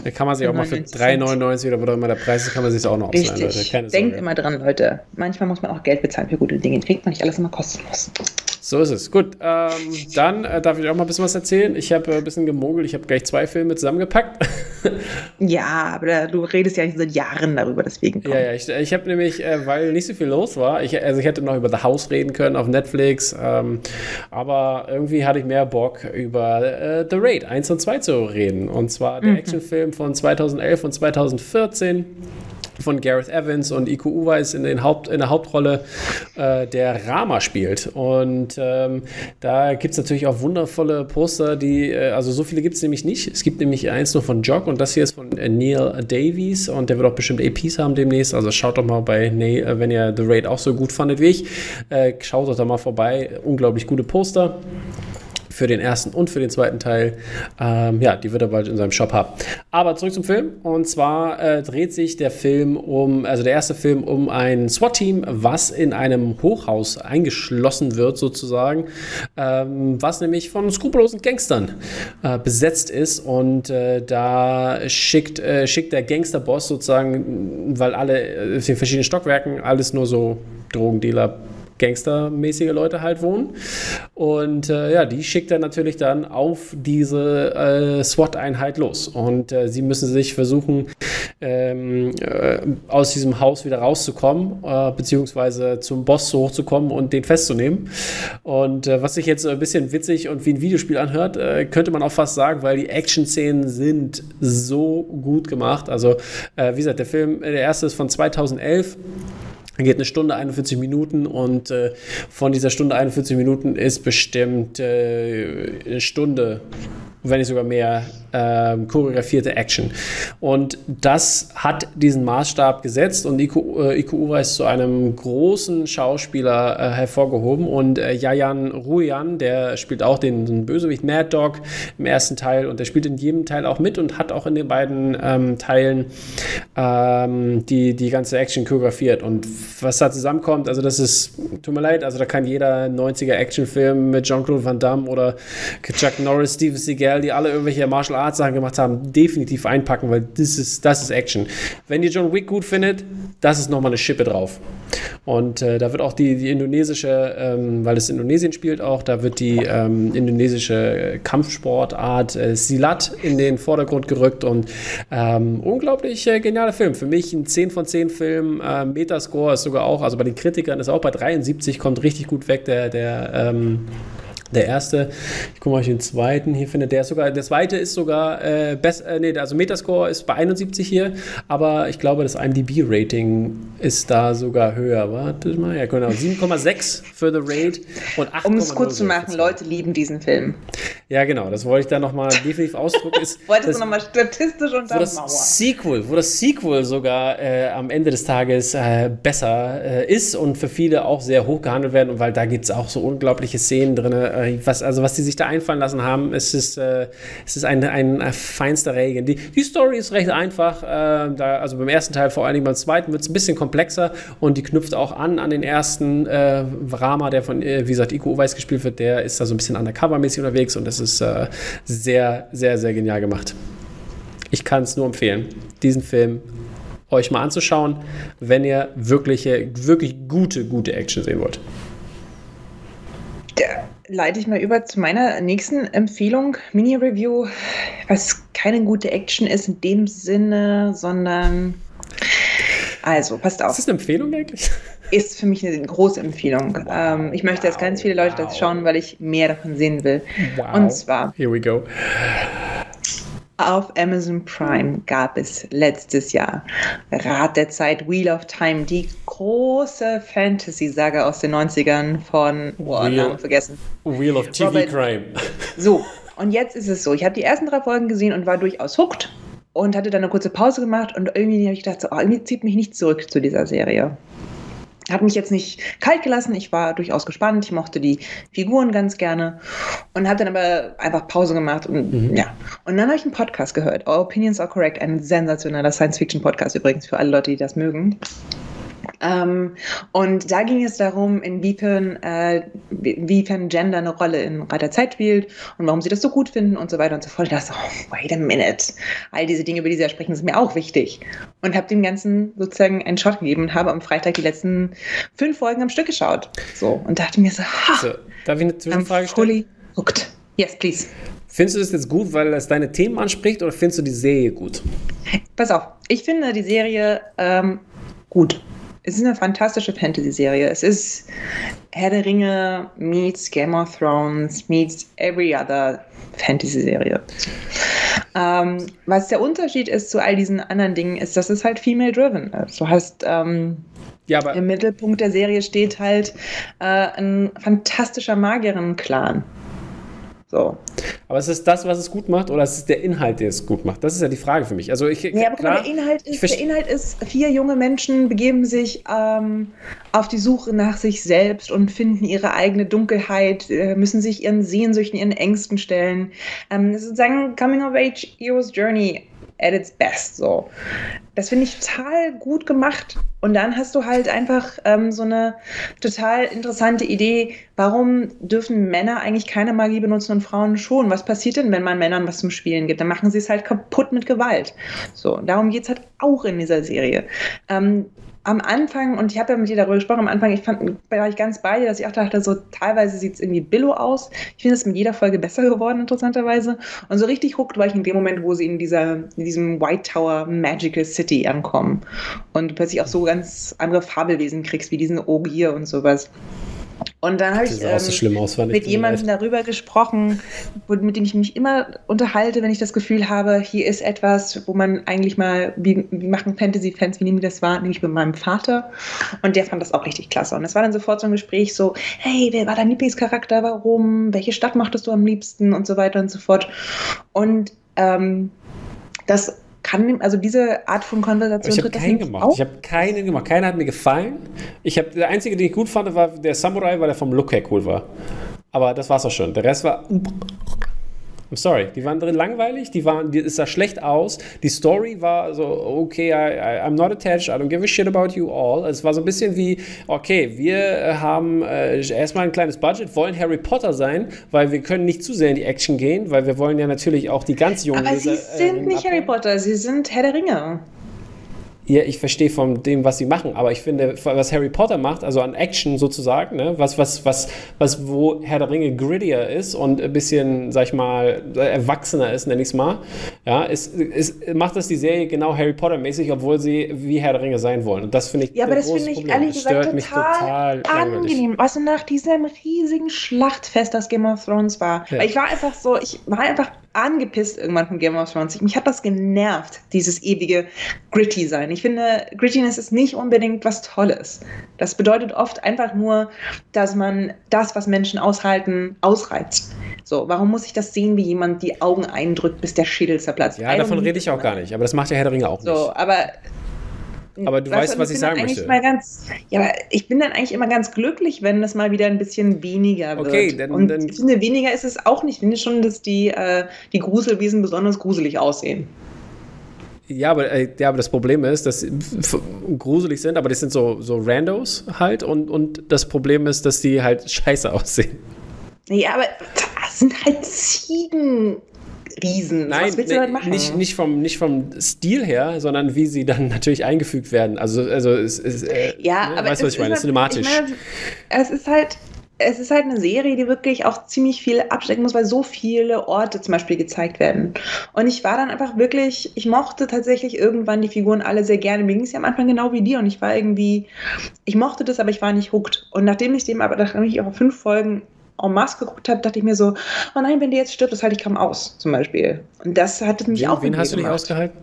Da kann man sich auch mal für 3,99 oder wo immer der Preis ist, kann man sich auch noch ausleihen, Richtig. Leute. Denkt immer dran, Leute. Manchmal muss man auch Geld bezahlen für gute Dinge. Kriegt man nicht alles immer kostenlos. So ist es. Gut, ähm, dann äh, darf ich auch mal ein bisschen was erzählen. Ich habe äh, ein bisschen gemogelt. Ich habe gleich zwei Filme zusammengepackt. (laughs) ja, aber du redest ja nicht seit Jahren darüber, deswegen. Komm. Ja, ja, ich, ich habe nämlich, äh, weil nicht so viel los war, ich, also ich hätte noch über The House reden können auf Netflix, ähm, aber irgendwie hatte ich mehr Bock über äh, The Raid 1 und 2 zu reden. Und zwar der mhm. Actionfilm von 2011 und 2014 von Gareth Evans und Iko Uweis in, den Haupt, in der Hauptrolle, äh, der Rama spielt. Und ähm, da gibt es natürlich auch wundervolle Poster, die, äh, also so viele gibt es nämlich nicht. Es gibt nämlich eins nur von Jock und das hier ist von Neil Davies und der wird auch bestimmt APs haben demnächst. Also schaut doch mal bei Neil, äh, wenn ihr The Raid auch so gut fandet wie ich, äh, schaut doch da mal vorbei. Unglaublich gute Poster für den ersten und für den zweiten Teil. Ähm, ja, die wird er bald in seinem Shop haben. Aber zurück zum Film. Und zwar äh, dreht sich der Film um, also der erste Film um ein SWAT-Team, was in einem Hochhaus eingeschlossen wird, sozusagen, ähm, was nämlich von skrupellosen Gangstern äh, besetzt ist. Und äh, da schickt, äh, schickt der Gangsterboss sozusagen, weil alle äh, in den verschiedenen Stockwerken alles nur so Drogendealer, gangstermäßige Leute halt wohnen. Und äh, ja, die schickt er natürlich dann auf diese äh, SWAT-Einheit los. Und äh, sie müssen sich versuchen, ähm, äh, aus diesem Haus wieder rauszukommen, äh, beziehungsweise zum Boss hochzukommen und den festzunehmen. Und äh, was sich jetzt ein bisschen witzig und wie ein Videospiel anhört, könnte man auch fast sagen, weil die Action-Szenen sind so gut gemacht. Also, wie gesagt, der Film, der erste ist von 2011. Geht eine Stunde 41 Minuten und äh, von dieser Stunde 41 Minuten ist bestimmt äh, eine Stunde wenn nicht sogar mehr, äh, choreografierte Action. Und das hat diesen Maßstab gesetzt und Iko, äh, Iko Uwe ist zu einem großen Schauspieler äh, hervorgehoben. Und äh, Jajan Ruyan, der spielt auch den, den, Bösewicht Mad Dog im ersten Teil und der spielt in jedem Teil auch mit und hat auch in den beiden ähm, Teilen ähm, die, die ganze Action choreografiert. Und was da zusammenkommt, also das ist, tut mir leid, also da kann jeder 90er Actionfilm mit Jean-Claude Van Damme oder Chuck Norris, Steven Seagal weil die alle irgendwelche Martial Arts Sachen gemacht haben, definitiv einpacken, weil das ist, das ist Action. Wenn ihr John Wick gut findet, das ist nochmal eine Schippe drauf. Und äh, da wird auch die, die indonesische, ähm, weil es Indonesien spielt auch, da wird die ähm, indonesische Kampfsportart äh, Silat in den Vordergrund gerückt und ähm, unglaublich äh, genialer Film. Für mich ein 10 von 10 Film. Äh, Metascore ist sogar auch, also bei den Kritikern ist auch bei 73, kommt richtig gut weg, der, der ähm, der erste, ich gucke mal, ich den zweiten hier finde, der ist sogar, der zweite ist sogar äh, best, äh, nee, also Metascore ist bei 71 hier, aber ich glaube, das IMDb-Rating ist da sogar höher. Warte mal, ja genau, 7,6 für The Raid und 8,0. Um es kurz zu machen, Leute lieben diesen Film. Ja, genau, das wollte ich da nochmal (laughs) definitiv ausdrücken. Ist, Wolltest du nochmal statistisch unter wo das Mauer. Sequel, wo das Sequel sogar äh, am Ende des Tages äh, besser äh, ist und für viele auch sehr hoch gehandelt werden und weil da gibt es auch so unglaubliche Szenen drin, äh, was, also was die sich da einfallen lassen haben, es ist, äh, es ist ein, ein, ein feinster Regen. Die, die Story ist recht einfach, äh, da, also beim ersten Teil, vor allen Dingen beim zweiten, wird es ein bisschen komplexer und die knüpft auch an an den ersten äh, Rama, der von, äh, wie gesagt, Iko Uweis gespielt wird, der ist da so ein bisschen undercover-mäßig unterwegs und das ist äh, sehr, sehr, sehr genial gemacht. Ich kann es nur empfehlen, diesen Film euch mal anzuschauen, wenn ihr wirkliche, wirklich gute, gute Action sehen wollt. Da leite ich mal über zu meiner nächsten Empfehlung, Mini-Review, was keine gute Action ist in dem Sinne, sondern also, passt auf. Ist das eine Empfehlung eigentlich? Ist für mich eine große Empfehlung. Wow. Ähm, ich möchte, dass ganz viele Leute wow. das schauen, weil ich mehr davon sehen will. Wow. Und zwar. Here we go. Auf Amazon Prime gab es letztes Jahr Rat der Zeit, Wheel of Time, die große Fantasy-Saga aus den 90ern von, boah, Wheel, Namen vergessen. Wheel of TV Robert. Crime. (laughs) So, und jetzt ist es so, ich habe die ersten drei Folgen gesehen und war durchaus hooked und hatte dann eine kurze Pause gemacht und irgendwie habe ich gedacht, so, oh, irgendwie zieht mich nicht zurück zu dieser Serie hat mich jetzt nicht kalt gelassen. Ich war durchaus gespannt. Ich mochte die Figuren ganz gerne und habe dann aber einfach Pause gemacht und mhm. ja. Und dann habe ich einen Podcast gehört. All Opinions Are Correct, ein sensationeller Science-Fiction-Podcast übrigens für alle Leute, die das mögen. Ähm, und da ging es darum, inwiefern, äh, inwiefern Gender eine Rolle in Reiter Zeit spielt und warum sie das so gut finden und so weiter und so fort. Ich dachte so, oh, wait a minute. All diese Dinge, über die sie ja sprechen, sind mir auch wichtig. Und habe dem Ganzen sozusagen einen Shot gegeben und habe am Freitag die letzten fünf Folgen am Stück geschaut. So, und dachte mir so, ha, so, darf ich eine Zwischenfrage stellen? Hooked. Yes, please. Findest du das jetzt gut, weil es deine Themen anspricht oder findest du die Serie gut? Pass auf, ich finde die Serie ähm, gut es ist eine fantastische Fantasy-Serie. Es ist Herr der Ringe meets Game of Thrones meets every other Fantasy-Serie. Ähm, was der Unterschied ist zu all diesen anderen Dingen, ist, dass es halt female-driven ist. Du hast ähm, ja, im Mittelpunkt der Serie steht halt äh, ein fantastischer Magierin-Clan. So. Aber ist es das, was es gut macht, oder ist es der Inhalt, der es gut macht? Das ist ja die Frage für mich. Also ich, ja, aber klar, der, Inhalt ist, der Inhalt ist, vier junge Menschen begeben sich ähm, auf die Suche nach sich selbst und finden ihre eigene Dunkelheit, äh, müssen sich ihren Sehnsüchten, ihren Ängsten stellen. Ähm, das ist sozusagen Coming-of-Age Hero's Journey at its best. So. Das finde ich total gut gemacht. Und dann hast du halt einfach ähm, so eine total interessante Idee, warum dürfen Männer eigentlich keine Magie benutzen und Frauen schon? Was passiert denn, wenn man Männern was zum Spielen gibt? Dann machen sie es halt kaputt mit Gewalt. So, darum geht es halt auch in dieser Serie. Ähm, am Anfang, und ich habe ja mit dir darüber gesprochen, am Anfang, ich fand, war ich ganz bei dir, dass ich auch dachte, so teilweise sieht es irgendwie billo aus. Ich finde es mit jeder Folge besser geworden, interessanterweise. Und so richtig hooked war ich in dem Moment, wo sie in, dieser, in diesem White Tower Magical City ankommen. Und plötzlich auch so ganz andere Fabelwesen kriegst, wie diesen Ogier und sowas. Und dann habe ich ähm, so mit jemandem darüber gesprochen, mit dem ich mich immer unterhalte, wenn ich das Gefühl habe, hier ist etwas, wo man eigentlich mal, wie, wie machen Fantasy-Fans, wie nehmen die das wahr, nämlich mit meinem Vater. Und der fand das auch richtig klasse. Und es war dann sofort so ein Gespräch so, hey, wer war dein Lieblingscharakter, warum, welche Stadt machtest du am liebsten und so weiter und so fort. Und ähm, das kann, also diese Art von Konversation ich habe keinen gemacht. Auch? Ich habe keinen gemacht. Keiner hat mir gefallen. Ich habe der einzige, den ich gut fand, war der Samurai, weil er vom Look her cool war. Aber das war's auch schon. Der Rest war I'm sorry. Die waren drin langweilig, die waren, die, es sah schlecht aus. Die Story war so, okay, I, I, I'm not attached, I don't give a shit about you all. Es war so ein bisschen wie, okay, wir äh, haben äh, erstmal ein kleines Budget, wollen Harry Potter sein, weil wir können nicht zu sehr in die Action gehen, weil wir wollen ja natürlich auch die ganz jungen Aber Leser, sie sind äh, nicht Harry Potter, sie sind Herr der Ringe. Ja, ich verstehe von dem, was sie machen, aber ich finde, was Harry Potter macht, also an Action sozusagen, ne, was, was, was, was, wo Herr der Ringe grittier ist und ein bisschen, sag ich mal, erwachsener ist, nenne ich es mal, ja, ist, ist, macht das die Serie genau Harry Potter-mäßig, obwohl sie wie Herr der Ringe sein wollen. Und das finde ich Ja, aber das finde ich Problem. ehrlich gesagt total, total angenehm. Was nach diesem riesigen Schlachtfest, das Game of Thrones war. Ja. Ich war einfach so, ich war einfach angepisst irgendwann von Game of Thrones. Mich hat das genervt, dieses ewige Gritty sein. Ich finde, Grittiness ist nicht unbedingt was Tolles. Das bedeutet oft einfach nur, dass man das, was Menschen aushalten, ausreizt. So, warum muss ich das sehen, wie jemand die Augen eindrückt, bis der Schädel zerplatzt? Ja, davon rede ich auch gar nicht. Aber das macht der Herr der Ringe auch nicht. So, aber aber du weißt, was ich sagen möchte. Ganz, ja, aber ich bin dann eigentlich immer ganz glücklich, wenn das mal wieder ein bisschen weniger wird. Okay, dann, Und dann, ich finde, weniger ist es auch nicht. Ich finde schon, dass die, äh, die Gruselwesen besonders gruselig aussehen. Ja aber, äh, ja, aber das Problem ist, dass sie gruselig sind, aber die sind so, so Randos halt. Und, und das Problem ist, dass die halt (laughs) scheiße aussehen. Ja, aber das sind halt Ziegen. Riesen. Nein, Was willst du nee, machen? Nicht, nicht, vom, nicht vom Stil her, sondern wie sie dann (laughs) natürlich eingefügt werden. Also, also es ist. Äh, ja, ne? aber. Weißt du, was ich meine? Halt, Cinematisch. Ich meine, es ist halt. Es ist halt eine Serie, die wirklich auch ziemlich viel abstecken muss, weil so viele Orte zum Beispiel gezeigt werden. Und ich war dann einfach wirklich, ich mochte tatsächlich irgendwann die Figuren alle sehr gerne. Mir ging es ja am Anfang genau wie dir und ich war irgendwie, ich mochte das, aber ich war nicht hooked. Und nachdem ich dem aber, nachdem ich auch fünf Folgen en masse geguckt habe, dachte ich mir so, oh nein, wenn die jetzt stirbt, das halte ich kaum aus, zum Beispiel. Und das hat mich wen, auch Wen hast du nicht ausgehalten?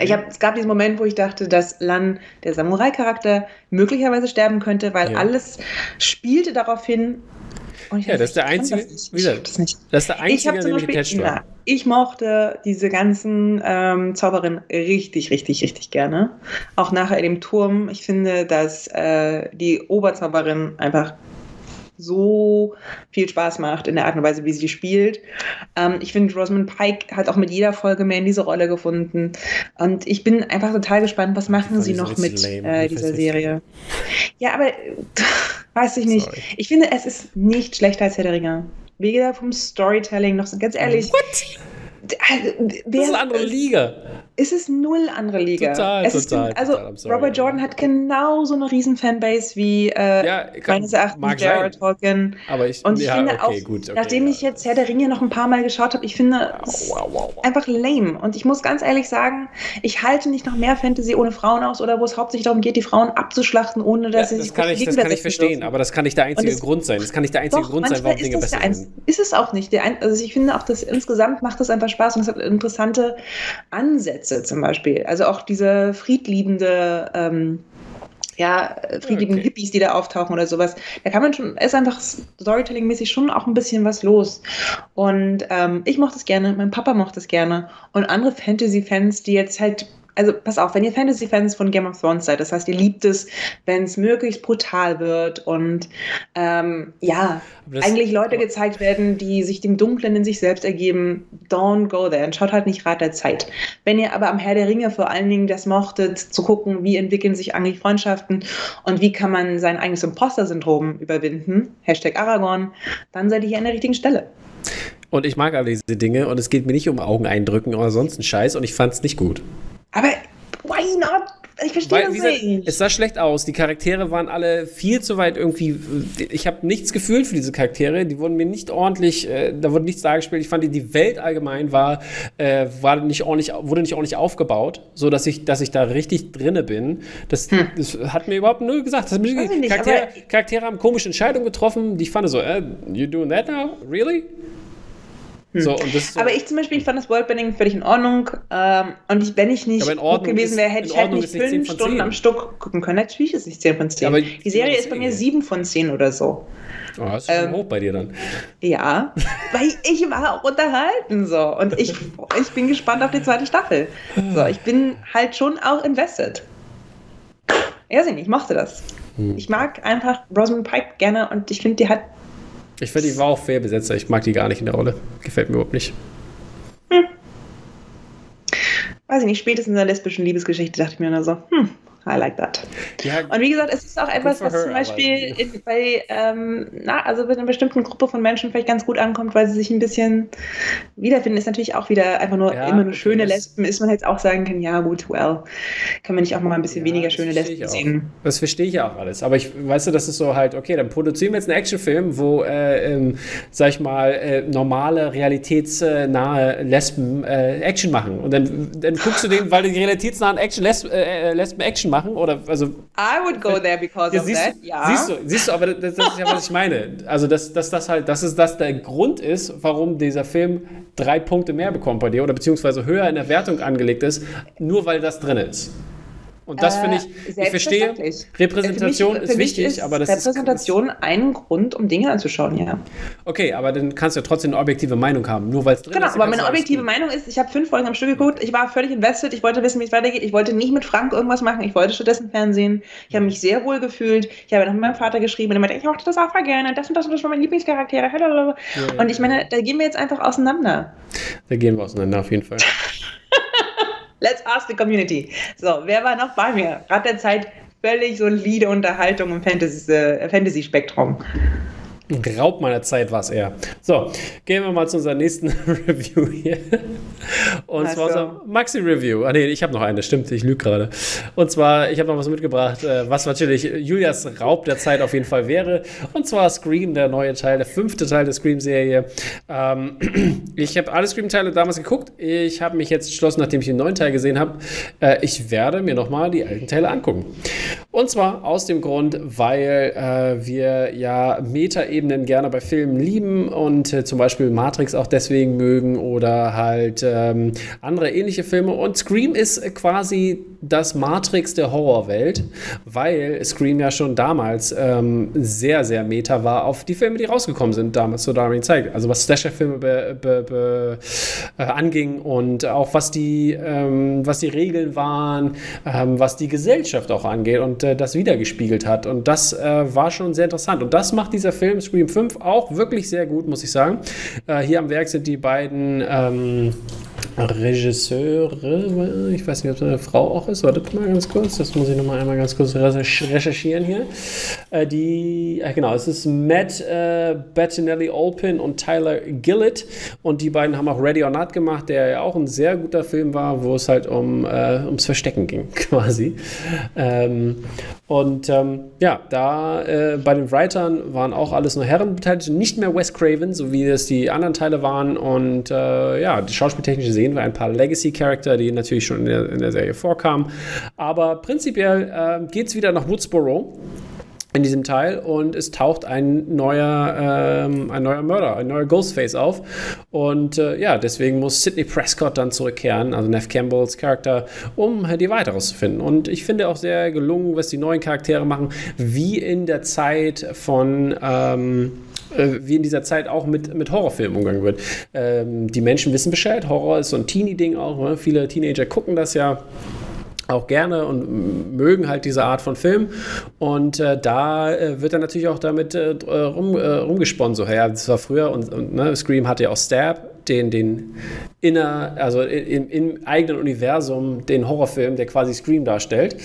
Ich hab, es gab diesen Moment, wo ich dachte, dass Lan, der Samurai-Charakter, möglicherweise sterben könnte, weil ja. alles spielte darauf hin. ja, das ist der einzige. Das, das, nicht. das ist der einzige, der Beispiel, na, Ich mochte diese ganzen ähm, Zauberinnen richtig, richtig, richtig gerne. Auch nachher in dem Turm. Ich finde, dass äh, die Oberzauberin einfach so viel Spaß macht in der Art und Weise, wie sie spielt. Ähm, ich finde, Rosamund Pike hat auch mit jeder Folge mehr in diese Rolle gefunden. Und ich bin einfach total gespannt, was machen sie noch mit äh, dieser Serie. Ja, aber (laughs) weiß ich nicht. Sorry. Ich finde, es ist nicht schlechter als Herr der Ringe. Weder vom Storytelling noch, ganz ehrlich. What? Das ist eine andere Liga. Es ist null andere Liga. Total, es total. Ist, also total, Robert Jordan hat genauso eine riesen Fanbase wie äh, ja, meines Erachtens Jared Tolkien. Aber ich, und ich ja, finde okay, auch, gut, okay, nachdem ja. ich jetzt Herr der Ringe noch ein paar Mal geschaut habe, ich finde es wow, wow, wow, einfach lame. Und ich muss ganz ehrlich sagen, ich halte nicht noch mehr Fantasy ohne Frauen aus oder wo es hauptsächlich darum geht, die Frauen abzuschlachten, ohne dass sie das sich kann ich, Das kann ich verstehen, dürfen. aber das kann nicht der einzige es, Grund sein. Das kann nicht der einzige doch, Grund sein, warum Dinge besser sind. Ist es auch nicht. also ich finde auch, dass insgesamt macht das einfach Spaß und es hat interessante Ansätze zum Beispiel. Also auch diese friedliebende ähm, ja, friedlichen okay. Hippies, die da auftauchen oder sowas. Da kann man schon, ist einfach Storytelling-mäßig schon auch ein bisschen was los. Und ähm, ich mochte es gerne, mein Papa mochte es gerne. Und andere Fantasy-Fans, die jetzt halt also pass auf, wenn ihr Fantasy-Fans von Game of Thrones seid, das heißt, ihr liebt es, wenn es möglichst brutal wird und ähm, ja, eigentlich Leute gezeigt werden, die sich dem Dunklen in sich selbst ergeben, don't go there und schaut halt nicht Rat der Zeit. Wenn ihr aber am Herr der Ringe vor allen Dingen das mochtet, zu gucken, wie entwickeln sich eigentlich Freundschaften und wie kann man sein eigenes Imposter-Syndrom überwinden, Hashtag Aragorn, dann seid ihr hier an der richtigen Stelle. Und ich mag all diese Dinge und es geht mir nicht um Augen eindrücken oder sonst einen Scheiß und ich fand es nicht gut. Aber why not? Ich verstehe das gesagt, nicht. Es sah schlecht aus. Die Charaktere waren alle viel zu weit irgendwie. Ich habe nichts gefühlt für diese Charaktere. Die wurden mir nicht ordentlich, äh, da wurde nichts dargestellt. Ich fand, die Welt allgemein war, äh, war nicht ordentlich, wurde nicht ordentlich aufgebaut, so dass ich, dass ich da richtig drinne bin. Das, hm. das hat mir überhaupt null gesagt. Das nicht, Charaktere, Charaktere haben komische Entscheidungen getroffen, die ich fand so, äh, you doing that now? Really? Hm. So, so aber ich zum Beispiel, ich fand das Worldbuilding völlig in Ordnung. Ähm, und ich, wenn ich nicht gut gewesen wäre, hätte ich halt nicht fünf Stunden am Stück gucken können. Natürlich ist es nicht 10 von 10. Ja, die Serie ist bei mir 7 von 10 oder so. Oh, das ist ähm, hoch bei dir dann. Ja, weil ich war auch unterhalten so. Und ich, ich bin gespannt auf die zweite Staffel. So, ich bin halt schon auch invested. Ja, ich nicht, ich mochte das. Hm. Ich mag einfach Rosamund Pike gerne und ich finde, die hat Ich finde, die war auch fair besetzt. Ich mag die gar nicht in der Rolle. Gefällt mir überhaupt nicht. Hm. Weiß ich nicht, spätestens in der lesbischen Liebesgeschichte dachte ich mir nur so, hm, I like that. Ja, und wie gesagt, es ist auch etwas, was her, zum Beispiel in, bei, ähm, na, also bei einer bestimmten Gruppe von Menschen vielleicht ganz gut ankommt, weil sie sich ein bisschen wiederfinden, ist natürlich auch wieder einfach nur ja, immer nur schöne Lesben, ist man jetzt auch sagen kann, ja gut, well, können wir nicht auch mal ein bisschen ja, weniger schöne Lesben sehen. Das verstehe ich ja auch alles, aber ich, weißt du, das ist so halt, okay, dann produzieren wir jetzt einen Actionfilm, wo, äh, ähm, sag ich mal, äh, normale, realitätsnahe Lesben äh, Action machen und dann, dann guckst du den, weil die realitätsnahen Action, Lesben, äh, Lesben Action machen, machen? Oder, also, I would go there because ja, of siehst, that, ja. Siehst du, siehst du aber das, das ist ja, was ich meine. Also, dass, dass das halt, dass es das der Grund ist, warum dieser Film drei Punkte mehr bekommt bei dir oder beziehungsweise höher in der Wertung angelegt ist, nur weil das drin ist. Und das finde ich, äh, ich verstehe, Repräsentation mich, ist wichtig, ist aber das Repräsentation ist ein Grund, um Dinge anzuschauen, ja. Okay, aber dann kannst du ja trotzdem eine objektive Meinung haben, nur weil es drin genau, ist. Genau, aber meine objektive Meinung ist, ich habe fünf Folgen am Stück geguckt, ich war völlig invested, ich wollte wissen, wie es weitergeht, ich wollte nicht mit Frank irgendwas machen, ich wollte stattdessen Fernsehen, ich habe mich sehr wohl gefühlt, ich habe nach meinem Vater geschrieben und er meinte, ich mochte das auch voll gerne, das und das und das waren meine Lieblingscharaktere, ja, und ich meine, da gehen wir jetzt einfach auseinander. Da gehen wir auseinander, auf jeden Fall. (laughs) Let's ask the community. So, wer war noch bei mir? Rat der Zeit, völlig solide Unterhaltung im Fantasy-Spektrum. Fantasy Raub meiner Zeit war es eher. So, gehen wir mal zu unserer nächsten (laughs) Review hier. Und also. zwar unser Maxi-Review. Ah, nee, ich habe noch eine, stimmt, ich lüge gerade. Und zwar, ich habe noch was mitgebracht, äh, was natürlich Julias Raub der Zeit auf jeden Fall wäre. Und zwar Scream, der neue Teil, der fünfte Teil der Scream-Serie. Ähm, (clears throat) ich habe alle Scream-Teile damals geguckt. Ich habe mich jetzt entschlossen, nachdem ich den neuen Teil gesehen habe, äh, ich werde mir nochmal die alten Teile angucken. Und zwar aus dem Grund, weil äh, wir ja Meta- Ebenen gerne bei Filmen lieben und äh, zum Beispiel Matrix auch deswegen mögen oder halt ähm, andere ähnliche Filme. Und Scream ist quasi das Matrix der Horrorwelt, weil Scream ja schon damals ähm, sehr, sehr meta war auf die Filme, die rausgekommen sind damals zur damaligen Zeit. Also was Slasher-Filme be, be, be, äh, anging und auch was die, ähm, was die Regeln waren, ähm, was die Gesellschaft auch angeht und äh, das wiedergespiegelt hat. Und das äh, war schon sehr interessant. Und das macht dieser Film Scream 5 auch wirklich sehr gut, muss ich sagen. Äh, hier am Werk sind die beiden ähm, Regisseure, ich weiß nicht, ob es eine Frau auch ist, wartet mal ganz kurz, das muss ich nochmal einmal ganz kurz recherchieren hier. Äh, die, äh, genau, es ist Matt äh, Bettinelli Olpin und Tyler Gillett und die beiden haben auch Ready or Not gemacht, der ja auch ein sehr guter Film war, wo es halt um, äh, ums Verstecken ging, (laughs) quasi. Ähm, und ähm, ja, da äh, bei den Writern waren auch alles nur Herren beteiligt, nicht mehr Wes Craven, so wie es die anderen Teile waren. Und äh, ja, die schauspieltechnische sehen wir ein paar Legacy-Charakter, die natürlich schon in der, in der, Serie vorkamen. Aber prinzipiell äh, geht es wieder nach Woodsboro in diesem Teil und es taucht ein neuer, ähm, ein neuer Mörder, ein neuer Ghostface auf. Und äh, ja, deswegen muss Sidney Prescott dann zurückkehren, also Neff Campbells Charakter, um die Weite rauszufinden. Und ich finde auch sehr gelungen, was die neuen Charaktere machen, wie in der Zeit von. Ähm, äh, wie in dieser Zeit auch mit, mit Horrorfilmen umgegangen wird. Ähm, die Menschen wissen Bescheid, Horror ist so ein Teenie-Ding auch. Ne? Viele Teenager gucken das ja auch gerne und mögen halt diese Art von Film. Und äh, da äh, wird dann natürlich auch damit äh, rum, äh, rumgesponnen. So, ja, das war früher und, und ne, Scream hatte ja auch Stab den, den inner, also im, im eigenen Universum den Horrorfilm, der quasi Scream darstellt.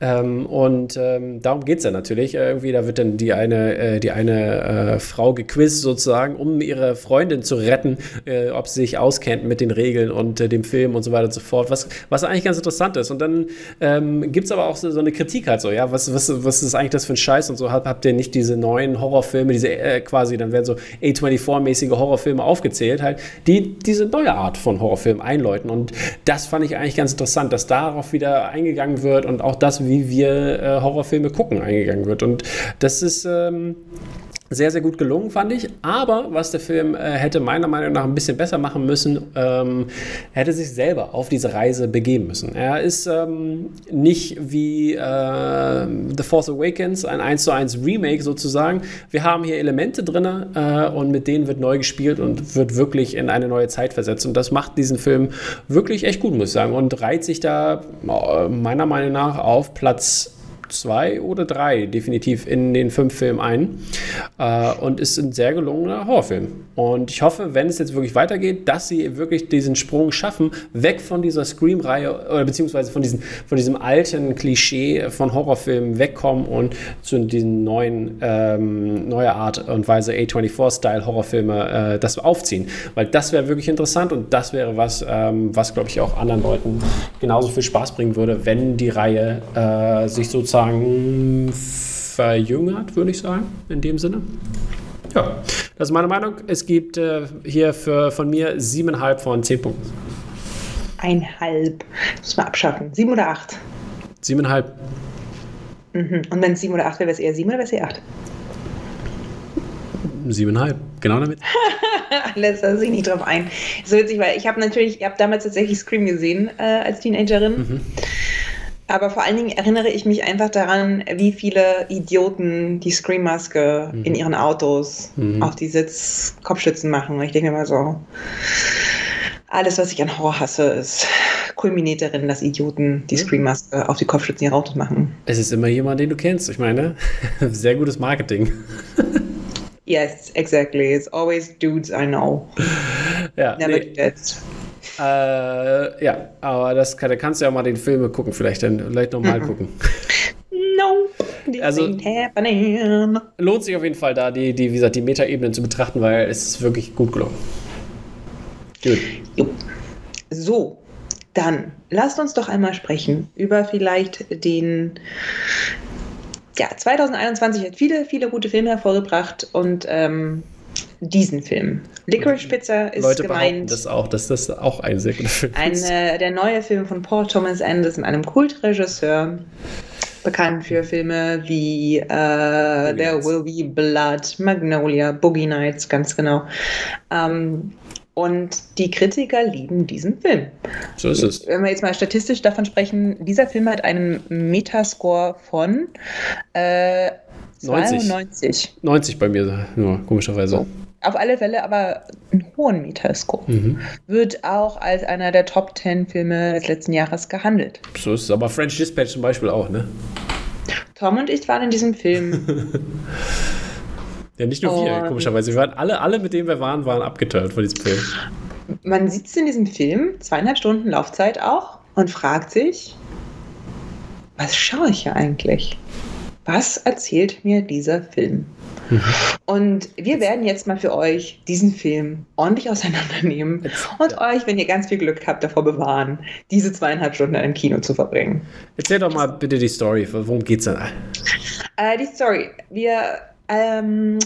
Ähm, und ähm, darum geht es ja natürlich. Irgendwie, da wird dann die eine, äh, die eine äh, Frau gequizt sozusagen, um ihre Freundin zu retten, äh, ob sie sich auskennt mit den Regeln und äh, dem Film und so weiter und so fort. Was, was eigentlich ganz interessant ist. Und dann ähm, gibt es aber auch so, so, eine Kritik halt so, ja, was, was, was ist eigentlich das für ein Scheiß und so, habt, habt ihr nicht diese neuen Horrorfilme, diese äh, quasi, dann werden so A24-mäßige Horrorfilme aufgezählt, halt, die diese neue Art von Horrorfilm einläuten. Und das fand ich eigentlich ganz interessant, dass darauf wieder eingegangen wird und auch das, wie wir äh, Horrorfilme gucken, eingegangen wird. Und das ist. Ähm, sehr, sehr gut gelungen, fand ich. Aber was der Film äh, hätte meiner Meinung nach ein bisschen besser machen müssen, ähm, hätte sich selber auf diese Reise begeben müssen. Er ist ähm, nicht wie äh, The Force Awakens, ein 1 zu 1 Remake sozusagen. Wir haben hier Elemente drin äh, und mit denen wird neu gespielt und wird wirklich in eine neue Zeit versetzt. Und das macht diesen Film wirklich echt gut, muss ich sagen. Und reiht sich da äh, meiner Meinung nach auf Platz zwei oder drei definitiv in den fünf Filmen ein äh, und ist ein sehr gelungener Horrorfilm. Und ich hoffe, wenn es jetzt wirklich weitergeht, dass sie wirklich diesen Sprung schaffen, weg von dieser Scream-Reihe oder beziehungsweise von, diesen, von diesem alten Klischee von Horrorfilmen wegkommen und zu diesen neuen, ähm, neuer Art und Weise A24-Style-Horrorfilme äh, das aufziehen. Weil das wäre wirklich interessant und das wäre was, ähm, was glaube ich auch anderen Leuten genauso viel Spaß bringen würde, wenn die Reihe äh, sich sozusagen verjüngert, würde ich sagen, in dem Sinne. Ja, das ist meine Meinung. Es gibt äh, hier für, von mir siebeneinhalb von zehn Punkten. Einhalb. Muss man abschaffen. Sieben oder acht? Siebeneinhalb. Mhm. Und wenn es sieben oder acht wäre, wäre es eher sieben oder wäre es eher acht? Siebeneinhalb, genau damit. Lässt er sich nicht drauf ein. So witzig, weil ich habe natürlich, ich habe damals tatsächlich Scream gesehen äh, als Teenagerin. Mhm. Aber vor allen Dingen erinnere ich mich einfach daran, wie viele Idioten die Scream-Maske mhm. in ihren Autos mhm. auf die Sitzkopfstützen machen. Und ich denke mir mal so, alles, was ich an Horror hasse, ist kulminiert darin, dass Idioten die Scream-Maske auf die Kopfstützen ihrer Autos machen. Es ist immer jemand, den du kennst. Ich meine, (laughs) sehr gutes Marketing. yes, exactly. It's always dudes I know. Ja, Never nee. Äh, ja, aber das kann, da kannst du ja mal den Film gucken, vielleicht dann vielleicht nochmal mhm. gucken. No, (laughs) also lohnt sich auf jeden Fall da die, die wie gesagt, die Metaebenen zu betrachten, weil es ist wirklich gut gelungen. Gut. So, dann lasst uns doch einmal sprechen über vielleicht den ja, 2021 hat viele, viele gute Filme hervorgebracht und ähm, diesen Film. Licorice Pizza ist Leute gemeint. das auch, dass das auch ein sehr guter Film ist. Ein, der neue Film von Paul Thomas Anderson, einem Kultregisseur, bekannt für Filme wie äh, There Will Be Blood, Magnolia, Boogie Nights, ganz genau. Ähm, und die Kritiker lieben diesen Film. So ist es. Wenn wir jetzt mal statistisch davon sprechen, dieser Film hat einen Metascore von äh, 92. 90 bei mir nur, komischerweise. So. Auf alle Fälle aber einen hohen Metascore. Mhm. Wird auch als einer der Top 10 Filme des letzten Jahres gehandelt. So ist es, aber French Dispatch zum Beispiel auch, ne? Tom und ich waren in diesem Film. (laughs) ja, nicht nur wir, komischerweise. Wir waren alle, alle, mit denen wir waren, waren abgeturnt von diesem Film. Man sitzt in diesem Film, zweieinhalb Stunden Laufzeit auch, und fragt sich, was schaue ich hier eigentlich? Was erzählt mir dieser Film? Mhm. Und wir werden jetzt mal für euch diesen Film ordentlich auseinandernehmen und euch, wenn ihr ganz viel Glück habt, davor bewahren, diese zweieinhalb Stunden im Kino zu verbringen. Erzähl doch mal bitte die Story. Worum geht's denn? Äh, die Story. Wir ähm,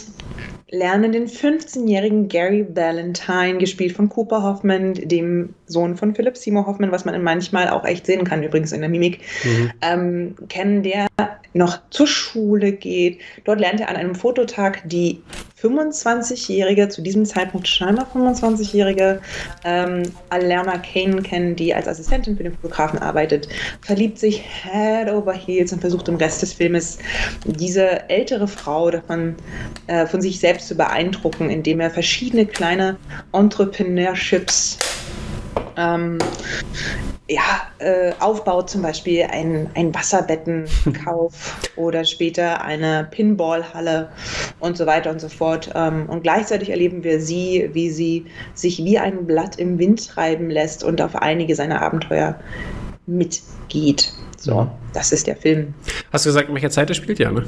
lernen den 15-jährigen Gary Valentine, gespielt von Cooper Hoffman, dem Sohn von Philip Seymour Hoffman, was man manchmal auch echt sehen kann, übrigens in der Mimik, mhm. ähm, kennen, der noch zur Schule geht. Dort lernt er an einem Fototag die 25-jährige, zu diesem Zeitpunkt scheinbar 25-jährige ähm, Alerna Kane kennen, die als Assistentin für den Fotografen arbeitet, verliebt sich head over heels und versucht im Rest des Filmes diese ältere Frau davon, äh, von sich selbst zu beeindrucken, indem er verschiedene kleine Entrepreneurships ähm, ja, äh, aufbaut, zum Beispiel ein, ein Wasserbettenkauf (laughs) oder später eine Pinballhalle und so weiter und so fort. Ähm, und gleichzeitig erleben wir sie, wie sie sich wie ein Blatt im Wind treiben lässt und auf einige seiner Abenteuer mitgeht. So, das ist der Film. Hast du gesagt, in welcher Zeit er spielt? Ja, ne?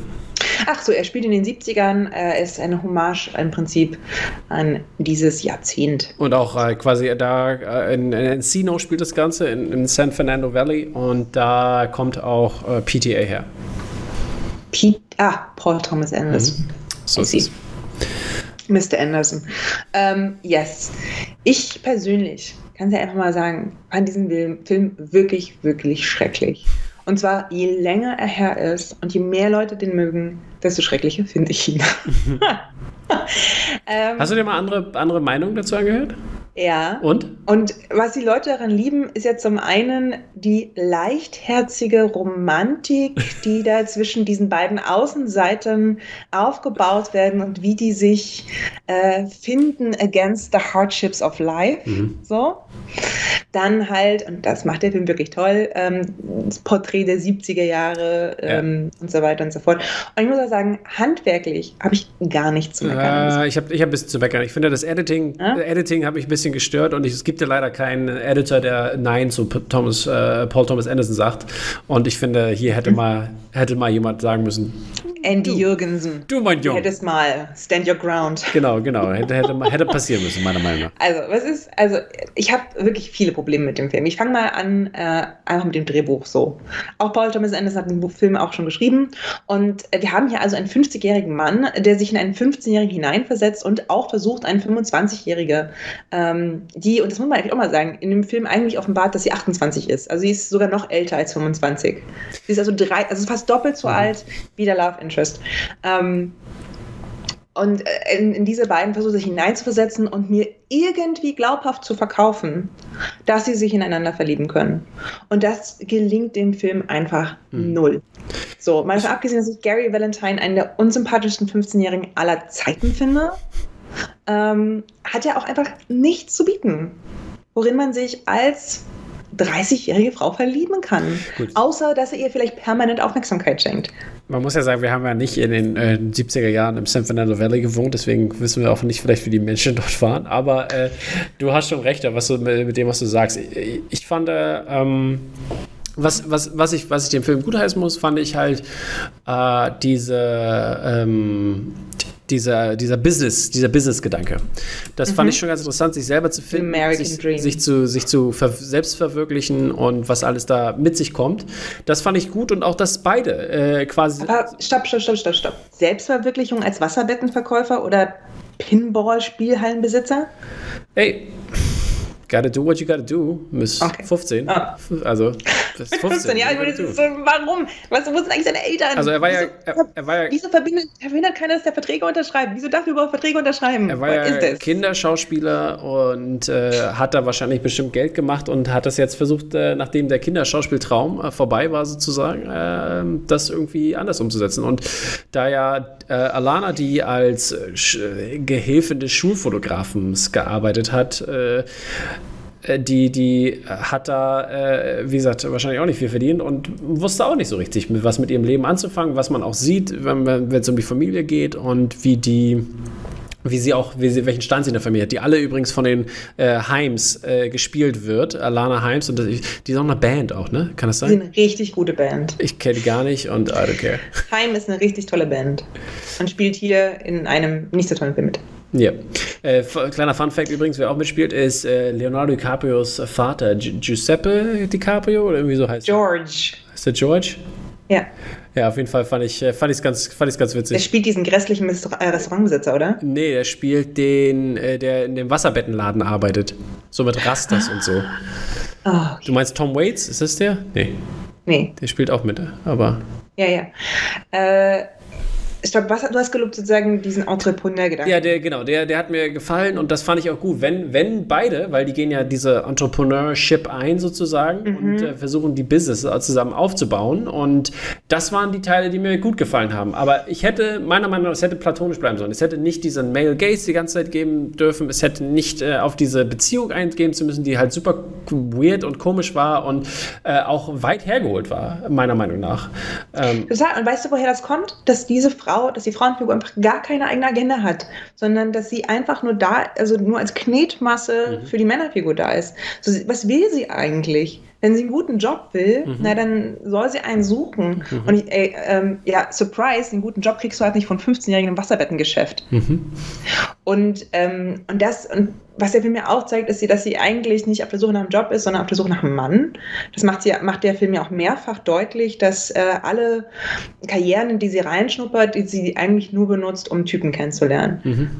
Ach so, er spielt in den 70ern. Er ist eine Hommage im Prinzip an dieses Jahrzehnt. Und auch äh, quasi da äh, in, in Encino spielt das Ganze, in, in, San Fernando Valley. Und da kommt auch äh, PTA her. Pete, ah, Paul Thomas Anderson. Mhm. So ist es. Mr. Anderson. Ähm, yes. Ich persönlich kann es ja einfach mal sagen, fand diesen Film wirklich, wirklich schrecklich. Und zwar, je länger er her ist und je mehr Leute den mögen, desto schrecklicher finde ich ihn. (laughs) (laughs) ähm, Hast du dir mal andere, andere Meinungen dazu angehört? Ja. Und? Und was die Leute daran lieben, ist ja zum einen die leichtherzige Romantik, die da (laughs) zwischen diesen beiden Außenseitern aufgebaut werden und wie die sich äh, finden against the hardships of life. Mhm. So. dann halt, und das macht der Film wirklich toll, ähm, das Porträt der 70er Jahre ähm, ja. und so weiter und so fort. Und ich muss auch sagen, handwerklich habe ich gar nichts zu meckern. Äh, ich habe ich hab ein bisschen zu meckern. Ich finde, das Editing, ja? Editing hat mich ein bisschen gestört und ich, es gibt ja leider keinen Editor, der Nein zu Thomas, äh, Paul Thomas Anderson sagt. Und ich finde, hier hätte mhm. mal, hätte mal jemand sagen müssen, Andy du, Jürgensen. Du, mein Junge. Hättest mal Stand Your Ground. Genau, genau. Hätte, hätte, hätte passieren müssen, meiner Meinung nach. Also, was ist, also, ich habe wirklich viele Probleme mit dem Film. Ich fange mal an, äh, einfach mit dem Drehbuch so. Auch Paul Thomas Anderson hat den Film auch schon geschrieben. Und äh, wir haben hier also einen 50-jährigen Mann, der sich in einen 15-Jährigen hineinversetzt und auch versucht, einen 25-Jährige, ähm, die, und das muss man eigentlich auch mal sagen, in dem Film eigentlich offenbart, dass sie 28 ist. Also sie ist sogar noch älter als 25. Sie ist also drei, also fast doppelt so mhm. alt wie der Love Interest. Ähm, und äh, in, in, diese beiden versucht sich hineinzuversetzen und mir irgendwie glaubhaft zu verkaufen, dass sie sich ineinander verlieben können. Und das gelingt dem Film einfach mhm. null. So, mal abgesehen, dass ich Gary Valentine einen der unsympathischsten 15-Jährigen aller Zeiten finde, ähm, hat er auch einfach nichts zu bieten, worin man sich als 30-jährige Frau verlieben kann. Gut. Außer, dass er ihr vielleicht permanent Aufmerksamkeit schenkt. Man muss ja sagen, wir haben ja nicht in den äh, 70er Jahren im San Fernando Valley gewohnt, deswegen wissen wir auch nicht vielleicht, wie die Menschen (laughs) dort waren. Aber äh, du hast schon recht, was du, mit, dem, was du sagst. Ich, ich fand, äh, ähm, was, was, was, ich, was ich dem Film gutheißen muss, fand ich halt äh, diese, ähm, dieser, dieser Business, dieser Business-Gedanke. Das mhm. fand ich schon ganz interessant, sich selber zu finden, sich, sich, zu, sich zu selbst verwirklichen und was alles da mit sich kommt. Das fand ich gut und auch, dass beide äh, quasi. Aber stopp, stopp, stopp, stopp, stopp. Selbstverwirklichung als Wasserbettenverkäufer oder Pinball-Spielhallenbesitzer? Ey. Gotta do what you gotta do, Miss okay. 15. Ah. Also, ist 15. 15 ja, ich meine, so, warum? Was, wo sind eigentlich seine Eltern? Also, er war ja. Er, er war ja wieso verbindet, verhindert keiner, dass der Verträge unterschreibt? Wieso darf er überhaupt Verträge unterschreiben? Er war Was ja Kinderschauspieler und äh, hat da wahrscheinlich bestimmt Geld gemacht und hat das jetzt versucht, äh, nachdem der Kinderschauspieltraum äh, vorbei war, sozusagen, ähm, das irgendwie anders umzusetzen. Und da ja äh, Alana, die als äh, Gehilfin des Schulfotografens gearbeitet hat, äh, die, die hat da, äh, wie gesagt, wahrscheinlich auch nicht viel verdient und wusste auch nicht so richtig, was mit ihrem Leben anzufangen, was man auch sieht, wenn, es um die Familie geht und wie die wie sie auch, wie sie, welchen Stand sie in der Familie hat, die alle übrigens von den äh, Heims äh, gespielt wird, Alana Heims, und das, die ist auch eine Band auch, ne? Kann das sein? Die sind eine richtig gute Band. Ich kenne die gar nicht und I don't care. Heim ist eine richtig tolle Band und spielt hier in einem nicht so tollen Film mit. Ja. Äh, kleiner Fun-Fact übrigens, wer auch mitspielt, ist äh, Leonardo DiCaprios Vater, Gi Giuseppe DiCaprio oder irgendwie so heißt George. Ist der George? Ja. Ja, auf jeden Fall fand ich es äh, fand ganz, fand ganz witzig. Er spielt diesen grässlichen äh, Restaurantbesitzer, oder? Nee, er spielt den, äh, der in dem Wasserbettenladen arbeitet. So mit Rastas und so. Oh, okay. Du meinst Tom Waits? Ist das der? Nee. Nee. Der spielt auch mit, aber. Ja, ja. Äh, ich glaube, was, du hast gelobt sozusagen diesen Entrepreneur-Gedanken. Ja, der, genau, der, der hat mir gefallen und das fand ich auch gut. Wenn, wenn beide, weil die gehen ja diese Entrepreneurship ein sozusagen mhm. und äh, versuchen die Business zusammen aufzubauen und das waren die Teile, die mir gut gefallen haben. Aber ich hätte, meiner Meinung nach, es hätte platonisch bleiben sollen. Es hätte nicht diesen Male Gaze die ganze Zeit geben dürfen. Es hätte nicht äh, auf diese Beziehung eingehen zu müssen, die halt super weird und komisch war und äh, auch weit hergeholt war, meiner Meinung nach. Ähm, und weißt du, woher das kommt? Dass diese Frau Frau, dass die Frauenfigur einfach gar keine eigene Agenda hat, sondern dass sie einfach nur da, also nur als Knetmasse mhm. für die Männerfigur da ist. So, was will sie eigentlich? Wenn sie einen guten Job will, mhm. na dann soll sie einen suchen. Mhm. Und ich, ey, ähm, ja, Surprise, einen guten Job kriegst du halt nicht von 15-Jährigen im Wasserbettengeschäft. Mhm. Und, ähm, und das, und was der Film mir auch zeigt, ist, dass sie eigentlich nicht auf der Suche nach einem Job ist, sondern auf der Suche nach einem Mann. Das macht, sie, macht der Film ja auch mehrfach deutlich, dass äh, alle Karrieren, in die sie reinschnuppert, die sie eigentlich nur benutzt, um Typen kennenzulernen. Mhm.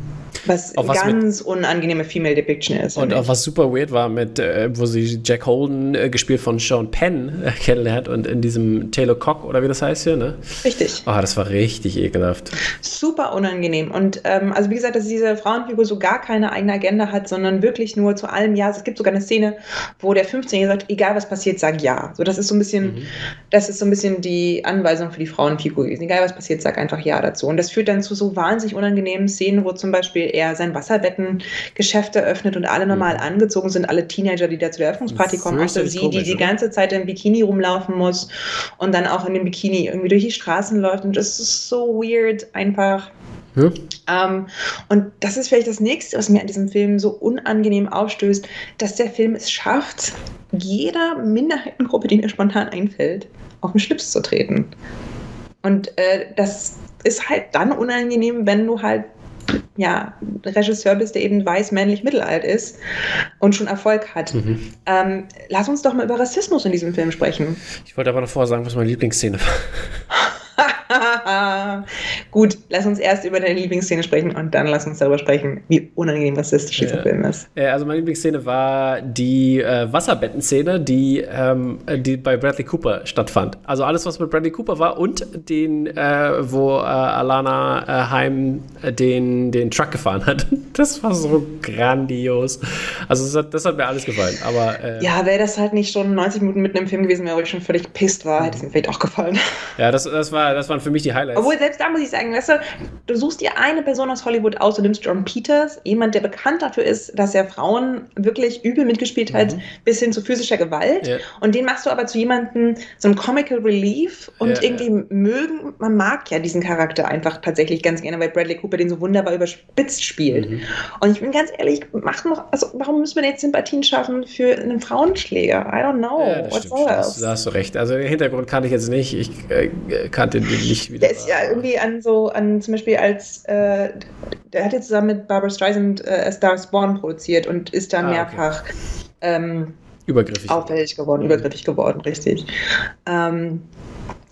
Was, was ganz unangenehme Female Depiction ist. Und auch was super weird war, mit, äh, wo sie Jack Holden, äh, gespielt von Sean Penn, äh, kennenlernt und in diesem Taylor Cock oder wie das heißt hier, ne? Richtig. Oh, das war richtig ekelhaft. Super unangenehm. Und ähm, also wie gesagt, dass diese Frauenfigur so gar keine eigene Agenda hat, sondern wirklich nur zu allem Ja. Es gibt sogar eine Szene, wo der 15-Jährige sagt, egal was passiert, sag Ja. So, das ist so ein bisschen, mhm. das ist so ein bisschen die Anweisung für die Frauenfigur gewesen. Egal was passiert, sag einfach Ja dazu. Und das führt dann zu so wahnsinnig unangenehmen Szenen, wo zum Beispiel er sein Wasserbettengeschäft eröffnet und alle normal mhm. angezogen sind, alle Teenager, die da zu der Eröffnungsparty kommen, außer sie, die die ganze Zeit im Bikini rumlaufen muss und dann auch in dem Bikini irgendwie durch die Straßen läuft und das ist so weird einfach. Ja. Ähm, und das ist vielleicht das nächste, was mir an diesem Film so unangenehm aufstößt, dass der Film es schafft, jeder Minderheitengruppe, die mir spontan einfällt, auf den Schlips zu treten. Und äh, das ist halt dann unangenehm, wenn du halt ja, Regisseur bist, der eben weiß, männlich, mittelalt ist und schon Erfolg hat. Mhm. Ähm, lass uns doch mal über Rassismus in diesem Film sprechen. Ich wollte aber noch vorher sagen, was meine Lieblingsszene war. (laughs) (laughs) Gut, lass uns erst über deine Lieblingsszene sprechen und dann lass uns darüber sprechen, wie unangenehm rassistisch dieser ja. Film ist. Also meine Lieblingsszene war die äh, Wasserbettenszene, die, ähm, die bei Bradley Cooper stattfand. Also alles, was mit Bradley Cooper war und den, äh, wo äh, Alana äh, Heim äh, den, den Truck gefahren hat. (laughs) Das war so grandios. Also das hat, das hat mir alles gefallen. Aber, äh, ja, wäre das halt nicht schon 90 Minuten mitten im Film gewesen wäre, ich schon völlig pisst war, hätte es mir vielleicht auch gefallen. Ja, das, das, war, das waren für mich die Highlights. Obwohl, selbst da muss ich sagen, weißt du, du suchst dir eine Person aus Hollywood aus, du nimmst John Peters, jemand, der bekannt dafür ist, dass er Frauen wirklich übel mitgespielt hat, mhm. bis hin zu physischer Gewalt. Ja. Und den machst du aber zu jemandem, so einem Comical Relief und ja, irgendwie ja. mögen, man mag ja diesen Charakter einfach tatsächlich ganz gerne, weil Bradley Cooper den so wunderbar überspitzt spielt. Mhm. Und ich bin ganz ehrlich, mach noch, also warum müssen wir jetzt Sympathien schaffen für einen Frauenschläger? I don't know. Ja, What soll Da hast du recht. Also den Hintergrund kann ich jetzt nicht. Ich äh, kannte den nicht wieder. Der ist ja irgendwie an so, an zum Beispiel als, äh, der hat jetzt zusammen mit Barbara Streisand äh, Star Spawn produziert und ist dann ah, mehrfach okay. ähm, übergriffig auffällig geworden, mhm. übergriffig geworden, richtig. Ähm,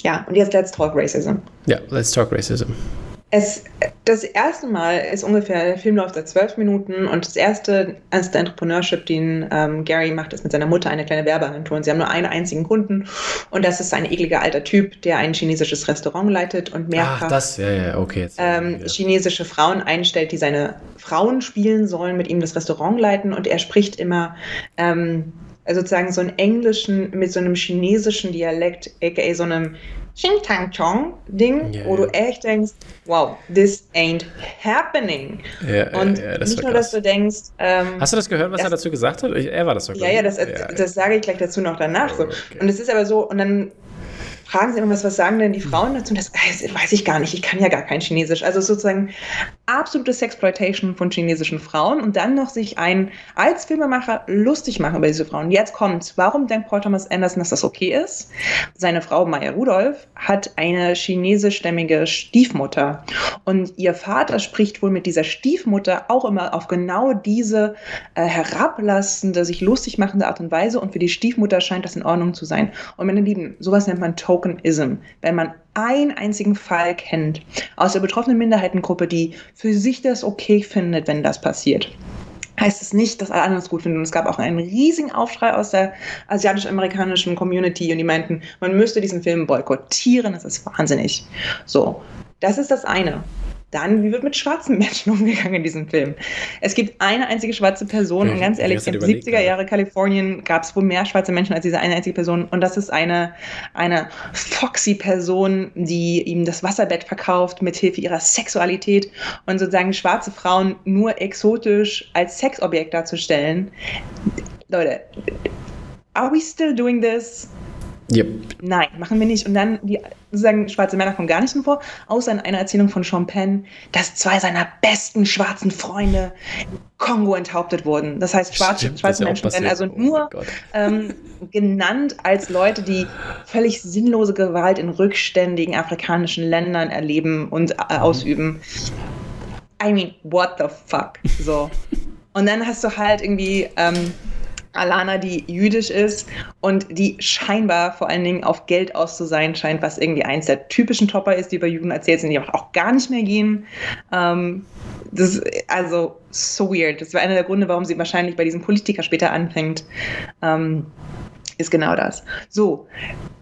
ja, und jetzt Let's Talk Racism. Ja, Let's Talk Racism. Es, das erste Mal ist ungefähr, der Film läuft seit zwölf Minuten und das erste, als der Entrepreneurship, den ähm, Gary macht, ist mit seiner Mutter eine kleine Werbeagentur und sie haben nur einen einzigen Kunden und das ist ein ekliger alter Typ, der ein chinesisches Restaurant leitet und mehrfach Ach, das, ja, ja, okay, jetzt, ähm, ja. chinesische Frauen einstellt, die seine Frauen spielen sollen, mit ihm das Restaurant leiten und er spricht immer ähm, sozusagen so einen englischen mit so einem chinesischen Dialekt, aka so einem Xing Tang Chong Ding, yeah, wo du echt denkst, wow, this ain't happening. Ja, und ja, nicht nur, dass du denkst. Ähm, Hast du das gehört, was das, er dazu gesagt hat? Er war das doch. Ja, ja, das, das sage ich gleich dazu noch danach. So. Okay. Und es ist aber so, und dann fragen sie immer, was, sagen denn die Frauen dazu? Und das, das weiß ich gar nicht, ich kann ja gar kein Chinesisch. Also sozusagen absolute Sexploitation von chinesischen Frauen und dann noch sich ein als Filmemacher lustig machen über diese Frauen. Jetzt kommt, warum denkt Paul Thomas Anderson, dass das okay ist? Seine Frau Maya Rudolph hat eine chinesischstämmige Stiefmutter und ihr Vater spricht wohl mit dieser Stiefmutter auch immer auf genau diese äh, herablassende, sich lustig machende Art und Weise und für die Stiefmutter scheint das in Ordnung zu sein. Und meine Lieben, sowas nennt man Tokenism. Wenn man einen einzigen Fall kennt aus der betroffenen Minderheitengruppe, die für sich das okay findet, wenn das passiert, heißt es nicht, dass alle anderen es gut finden. Es gab auch einen riesigen Aufschrei aus der asiatisch-amerikanischen Community und die meinten, man müsste diesen Film boykottieren, das ist wahnsinnig. So, das ist das eine. Dann, wie wird mit schwarzen Menschen (laughs) umgegangen in diesem Film? Es gibt eine einzige schwarze Person und ganz ehrlich, in den 70er Jahre Kalifornien gab es wohl mehr schwarze Menschen als diese eine einzige Person und das ist eine, eine foxy Person, die ihm das Wasserbett verkauft mit Hilfe ihrer Sexualität und sozusagen schwarze Frauen nur exotisch als Sexobjekt darzustellen. Leute, are we still doing this? Yep. Nein, machen wir nicht. Und dann, die sozusagen schwarze Männer kommen gar nicht vor, außer in einer Erzählung von Penn, dass zwei seiner besten schwarzen Freunde Kongo enthauptet wurden. Das heißt, schwarze, Stimmt, schwarze Menschen werden also oh nur ähm, genannt als Leute, die völlig sinnlose Gewalt in rückständigen afrikanischen Ländern erleben und äh, ausüben. I mean, what the fuck? So. (laughs) Und dann hast du halt irgendwie ähm, Alana, die jüdisch ist und die scheinbar vor allen Dingen auf Geld aus zu sein scheint, was irgendwie eins der typischen Topper ist, die bei Juden erzählt sind, die auch gar nicht mehr gehen. Ähm, das ist also so weird. Das war einer der Gründe, warum sie wahrscheinlich bei diesem Politiker später anfängt. Ähm, ist genau das. So,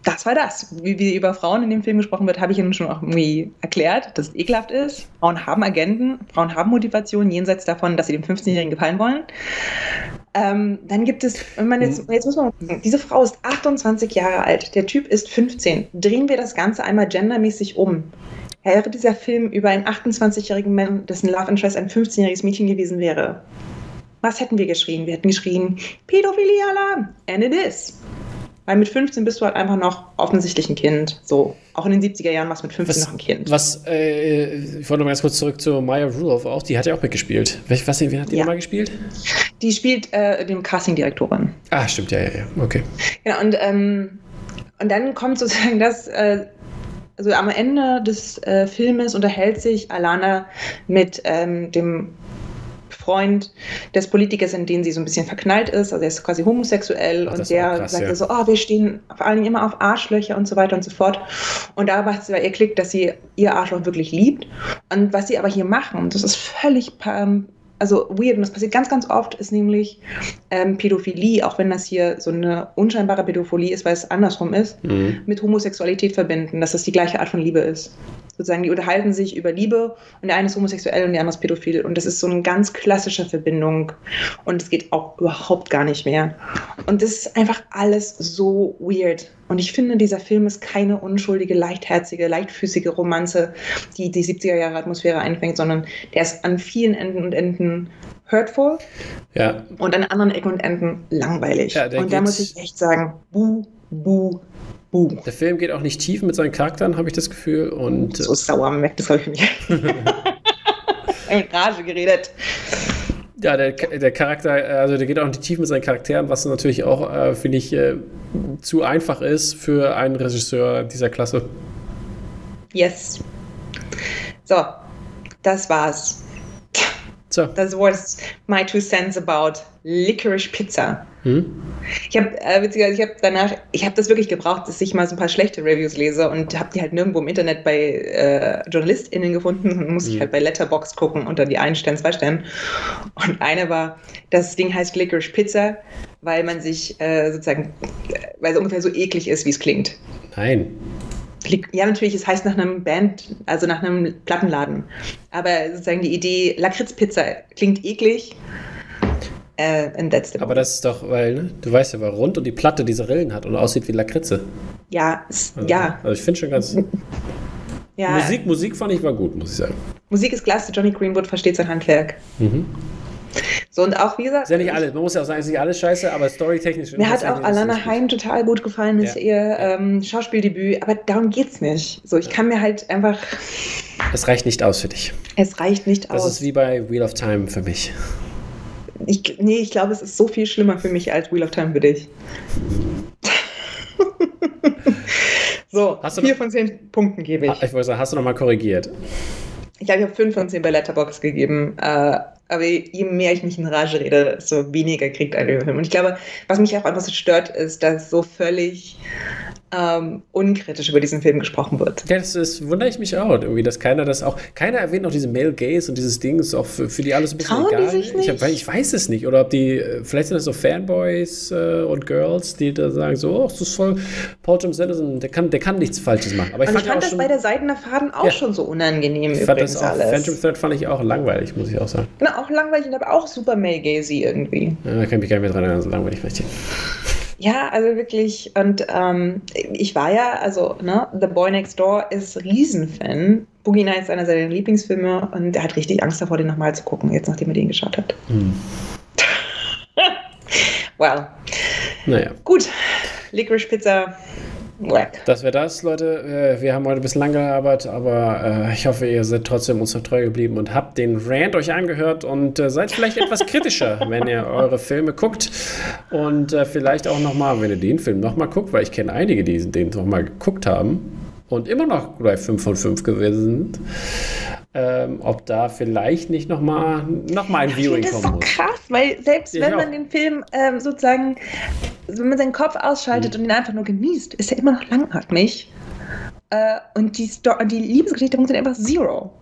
das war das. Wie, wie über Frauen in dem Film gesprochen wird, habe ich Ihnen schon auch irgendwie erklärt, dass es ekelhaft ist. Frauen haben Agenten, Frauen haben Motivation jenseits davon, dass sie dem 15-Jährigen gefallen wollen. Ähm, dann gibt es, wenn man jetzt, jetzt muss man diese Frau ist 28 Jahre alt, der Typ ist 15. Drehen wir das Ganze einmal gendermäßig um. wäre dieser Film über einen 28-jährigen Mann, dessen Love Interest ein 15-jähriges Mädchen gewesen wäre. Was hätten wir geschrien? Wir hätten geschrien, Pädophilie-Alarm! And it is. Weil mit 15 bist du halt einfach noch offensichtlich ein Kind. So, auch in den 70er Jahren warst du mit 15 was, noch ein Kind. Was, äh, ich wollte noch mal ganz kurz zurück zu Maya Rudolph auch, die hat ja auch mitgespielt. Welch, was, wen hat die ja. nochmal gespielt? Die spielt äh, den Casting-Direktorin. Ah, stimmt, ja, ja, ja, okay. Genau, und, ähm, und dann kommt sozusagen das, äh, also am Ende des äh, Filmes unterhält sich Alana mit ähm, dem Freund des Politikers, in den sie so ein bisschen verknallt ist. Also er ist quasi homosexuell Ach, und der krass, sagt ja. so, oh, wir stehen vor allem immer auf Arschlöcher und so weiter und so fort. Und da macht sie bei ihr Klick, dass sie ihr Arschloch wirklich liebt. Und was sie aber hier machen, das ist völlig ähm, also weird, und das passiert ganz, ganz oft, ist nämlich ähm, Pädophilie, auch wenn das hier so eine unscheinbare Pädophilie ist, weil es andersrum ist, mhm. mit Homosexualität verbinden, dass das die gleiche Art von Liebe ist sozusagen, die unterhalten sich über Liebe und der eine ist homosexuell und der andere ist pädophil. Und das ist so eine ganz klassische Verbindung und es geht auch überhaupt gar nicht mehr. Und das ist einfach alles so weird. Und ich finde, dieser Film ist keine unschuldige, leichtherzige, leichtfüßige Romanze, die die 70er Jahre Atmosphäre einfängt, sondern der ist an vielen Enden und Enden hurtful ja. und an anderen Ecken und Enden langweilig. Ja, und da muss ich echt sagen, buh, buh, Boom. Der Film geht auch nicht tief mit seinen Charakteren, habe ich das Gefühl. Und, so sauer, man merkt das, glaube ich, nicht. (laughs) mit Rage geredet. Ja, der, der Charakter, also der geht auch nicht tief mit seinen Charakteren, was natürlich auch, äh, finde ich, äh, zu einfach ist für einen Regisseur dieser Klasse. Yes. So, das war's. So. Das was my two cents about Licorice Pizza. Hm? Ich habe äh, ich habe danach, ich habe das wirklich gebraucht, dass ich mal so ein paar schlechte Reviews lese und habe die halt nirgendwo im Internet bei äh, JournalistInnen gefunden und muss hm. ich halt bei Letterbox gucken unter die einen Stern, zwei Sterne. Und eine war, das Ding heißt Licorice Pizza, weil man sich äh, sozusagen, weil es ungefähr so eklig ist, wie es klingt. Nein. Ja, natürlich, es heißt nach einem Band, also nach einem Plattenladen. Aber sozusagen die Idee, Lakritzpizza klingt eklig äh, Aber das ist doch, weil, ne, du weißt ja, weil rund und die Platte diese Rillen hat und aussieht wie Lakritze. Ja, also, ja. Also ich finde schon ganz. ja. Musik, Musik fand ich war gut, muss ich sagen. Musik ist klasse, Johnny Greenwood versteht sein Handwerk. Mhm. So, und auch wie gesagt. Ist ja nicht alles, man muss ja auch sagen, es ist nicht alles scheiße, aber storytechnisch. Mir hat auch Alana Heim total gut gefallen mit ja. ihr ähm, Schauspieldebüt, aber darum geht's nicht. So, ich kann mir halt einfach. Es reicht nicht aus für dich. Es reicht nicht das aus. Das ist wie bei Wheel of Time für mich ich, nee, ich glaube, es ist so viel schlimmer für mich als Wheel of Time für dich. (laughs) so, vier von zehn Punkten gebe ich. Ich wollte sagen, hast du nochmal korrigiert? Ich glaube, ich habe fünf von zehn bei Letterbox gegeben. Äh, aber je mehr ich mich in Rage rede, desto weniger kriegt ein Film. Und ich glaube, was mich auch einfach so stört, ist, dass so völlig ähm, unkritisch über diesen Film gesprochen wird. Ja, das, das wundere ich mich auch, irgendwie, dass keiner das auch, keiner erwähnt auch diese Male Gaze und dieses Ding ist auch für, für die alles ein bisschen Trauen egal. Die sich nicht? Ich, hab, ich, weiß es nicht. Oder ob die, äh, vielleicht sind das so Fanboys äh, und Girls, die da sagen so, oh, das ist voll, Paul Thomas Anderson, der kann, der kann nichts Falsches machen. Aber ich, fand, ich fand das schon, bei der Seitener Faden auch ja. schon so unangenehm ich übrigens fand das auch, alles. Phantom Thread fand ich auch langweilig, muss ich auch sagen. Genau, auch langweilig, aber auch super Male Gazy irgendwie. Ja, da kann ich mich gar nicht mehr dran erinnern, so langweilig vielleicht. Ja, also wirklich. Und ähm, ich war ja, also, ne, The Boy Next Door ist Riesenfan. Boogie Nights ist einer seiner Lieblingsfilme und er hat richtig Angst davor, den nochmal zu gucken, jetzt nachdem er den geschaut hat. Hm. (laughs) well. Naja. Gut. Licorice Pizza das wäre das, Leute. Äh, wir haben heute ein bisschen lang gearbeitet, aber äh, ich hoffe, ihr seid trotzdem uns noch treu geblieben und habt den Rant euch angehört und äh, seid vielleicht etwas kritischer, (laughs) wenn ihr eure Filme guckt. Und vielleicht auch nochmal, wenn ihr den Film nochmal guckt, weil ich kenne einige, die den nochmal geguckt haben und immer noch bei 5 von 5 gewesen sind ähm, ob da vielleicht nicht nochmal noch mal ein Viewing kommen muss. Das ist so krass, weil selbst ich wenn man den Film ähm, sozusagen, wenn man seinen Kopf ausschaltet mhm. und ihn einfach nur genießt, ist er immer noch langatmig. Äh, und die, die Liebesgeschichte funktioniert einfach zero.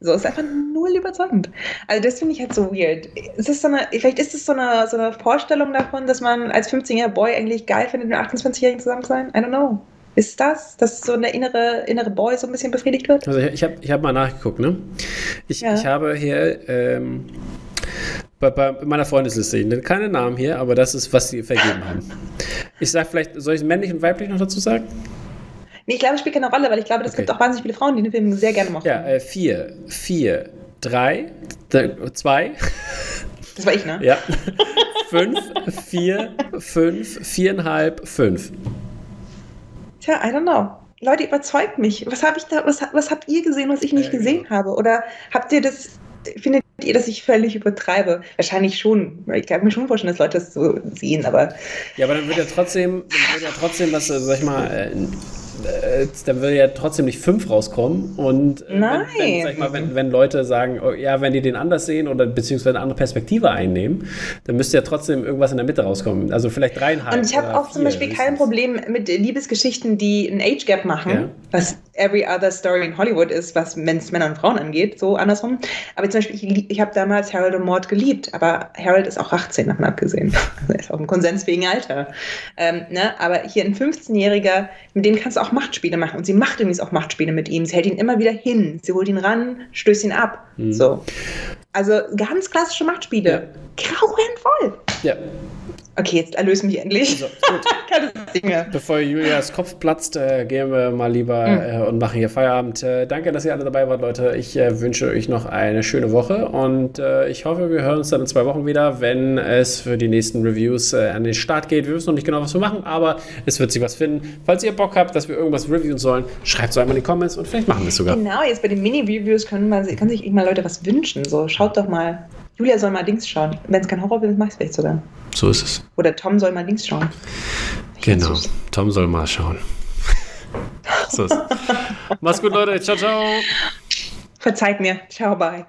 So, ist einfach null überzeugend. Also das finde ich halt so weird. Ist das so eine, vielleicht ist es so eine, so eine Vorstellung davon, dass man als 15-jähriger Boy eigentlich geil findet, mit einem 28-Jährigen zusammen zu sein? I don't know. Ist das, dass so eine innere, innere Boy so ein bisschen befriedigt wird? Also ich habe ich hab mal nachgeguckt, ne? Ich, ja. ich habe hier ähm, bei, bei, meiner Freundesliste, ich nenne keine Namen hier, aber das ist, was sie vergeben haben. Ich sage vielleicht, soll ich männlich und weiblich noch dazu sagen? Nee, ich glaube, es spielt keine Rolle, weil ich glaube, es okay. gibt auch wahnsinnig viele Frauen, die den Film sehr gerne mochten. Ja, äh, vier, vier, drei, zwei. Das war ich, ne? Ja. fünf, vier, fünf, viereinhalb, fünf. Tja, I don't know. Leute, überzeugt mich. Was habe ich da, was, was habt ihr gesehen, was ich nicht äh, gesehen habe? Oder habt ihr das, findet ihr, dass ich völlig übertreibe? Wahrscheinlich schon. Ich kann mir schon vorstellen, dass Leute das so sehen, aber. Ja, aber dann wird ja trotzdem, dann wird ja trotzdem was, äh, sag ich mal, äh, äh, dann will ja trotzdem nicht fünf rauskommen. Und äh, Nein. Wenn, wenn, sag ich mal, wenn, wenn Leute sagen, oh, ja, wenn die den anders sehen oder beziehungsweise eine andere Perspektive einnehmen, dann müsste ja trotzdem irgendwas in der Mitte rauskommen. Also vielleicht dreieinhalb. Und ich habe auch zum Beispiel kein Problem mit Liebesgeschichten, die ein Age Gap machen, ja. was every other story in Hollywood ist, was Männer und Frauen angeht, so andersrum. Aber zum Beispiel, ich, ich habe damals Harold und Mord geliebt, aber Harold ist auch 18, davon abgesehen. (laughs) er ist auch im konsensfähigen Alter. Ähm, ne? Aber hier ein 15-Jähriger, mit dem kannst du auch Machtspiele machen. Und sie macht übrigens auch Machtspiele mit ihm. Sie hält ihn immer wieder hin. Sie holt ihn ran, stößt ihn ab. Mhm. So. Also ganz klassische Machtspiele. Ja. Grauenvoll. Ja. Okay, jetzt erlöse mich endlich. So, (laughs) Bevor Julias Kopf platzt, äh, gehen wir mal lieber mhm. äh, und machen hier Feierabend. Äh, danke, dass ihr alle dabei wart, Leute. Ich äh, wünsche euch noch eine schöne Woche und äh, ich hoffe, wir hören uns dann in zwei Wochen wieder, wenn es für die nächsten Reviews äh, an den Start geht. Wir wissen noch nicht genau, was wir machen, aber es wird sich was finden. Falls ihr Bock habt, dass wir irgendwas reviewen sollen, schreibt es einmal in die Comments und vielleicht machen wir es sogar. Genau, jetzt bei den Mini-Reviews können, können sich mal Leute was wünschen. So, schaut doch mal. Julia soll mal Dings schauen. Wenn es kein Horrorfilm ist, mach ich es vielleicht sogar. So ist es. Oder Tom soll mal links schauen. Genau, Tom soll mal schauen. (laughs) so ist es. Mach's gut, Leute. Ciao, ciao. Verzeiht mir. Ciao, bye.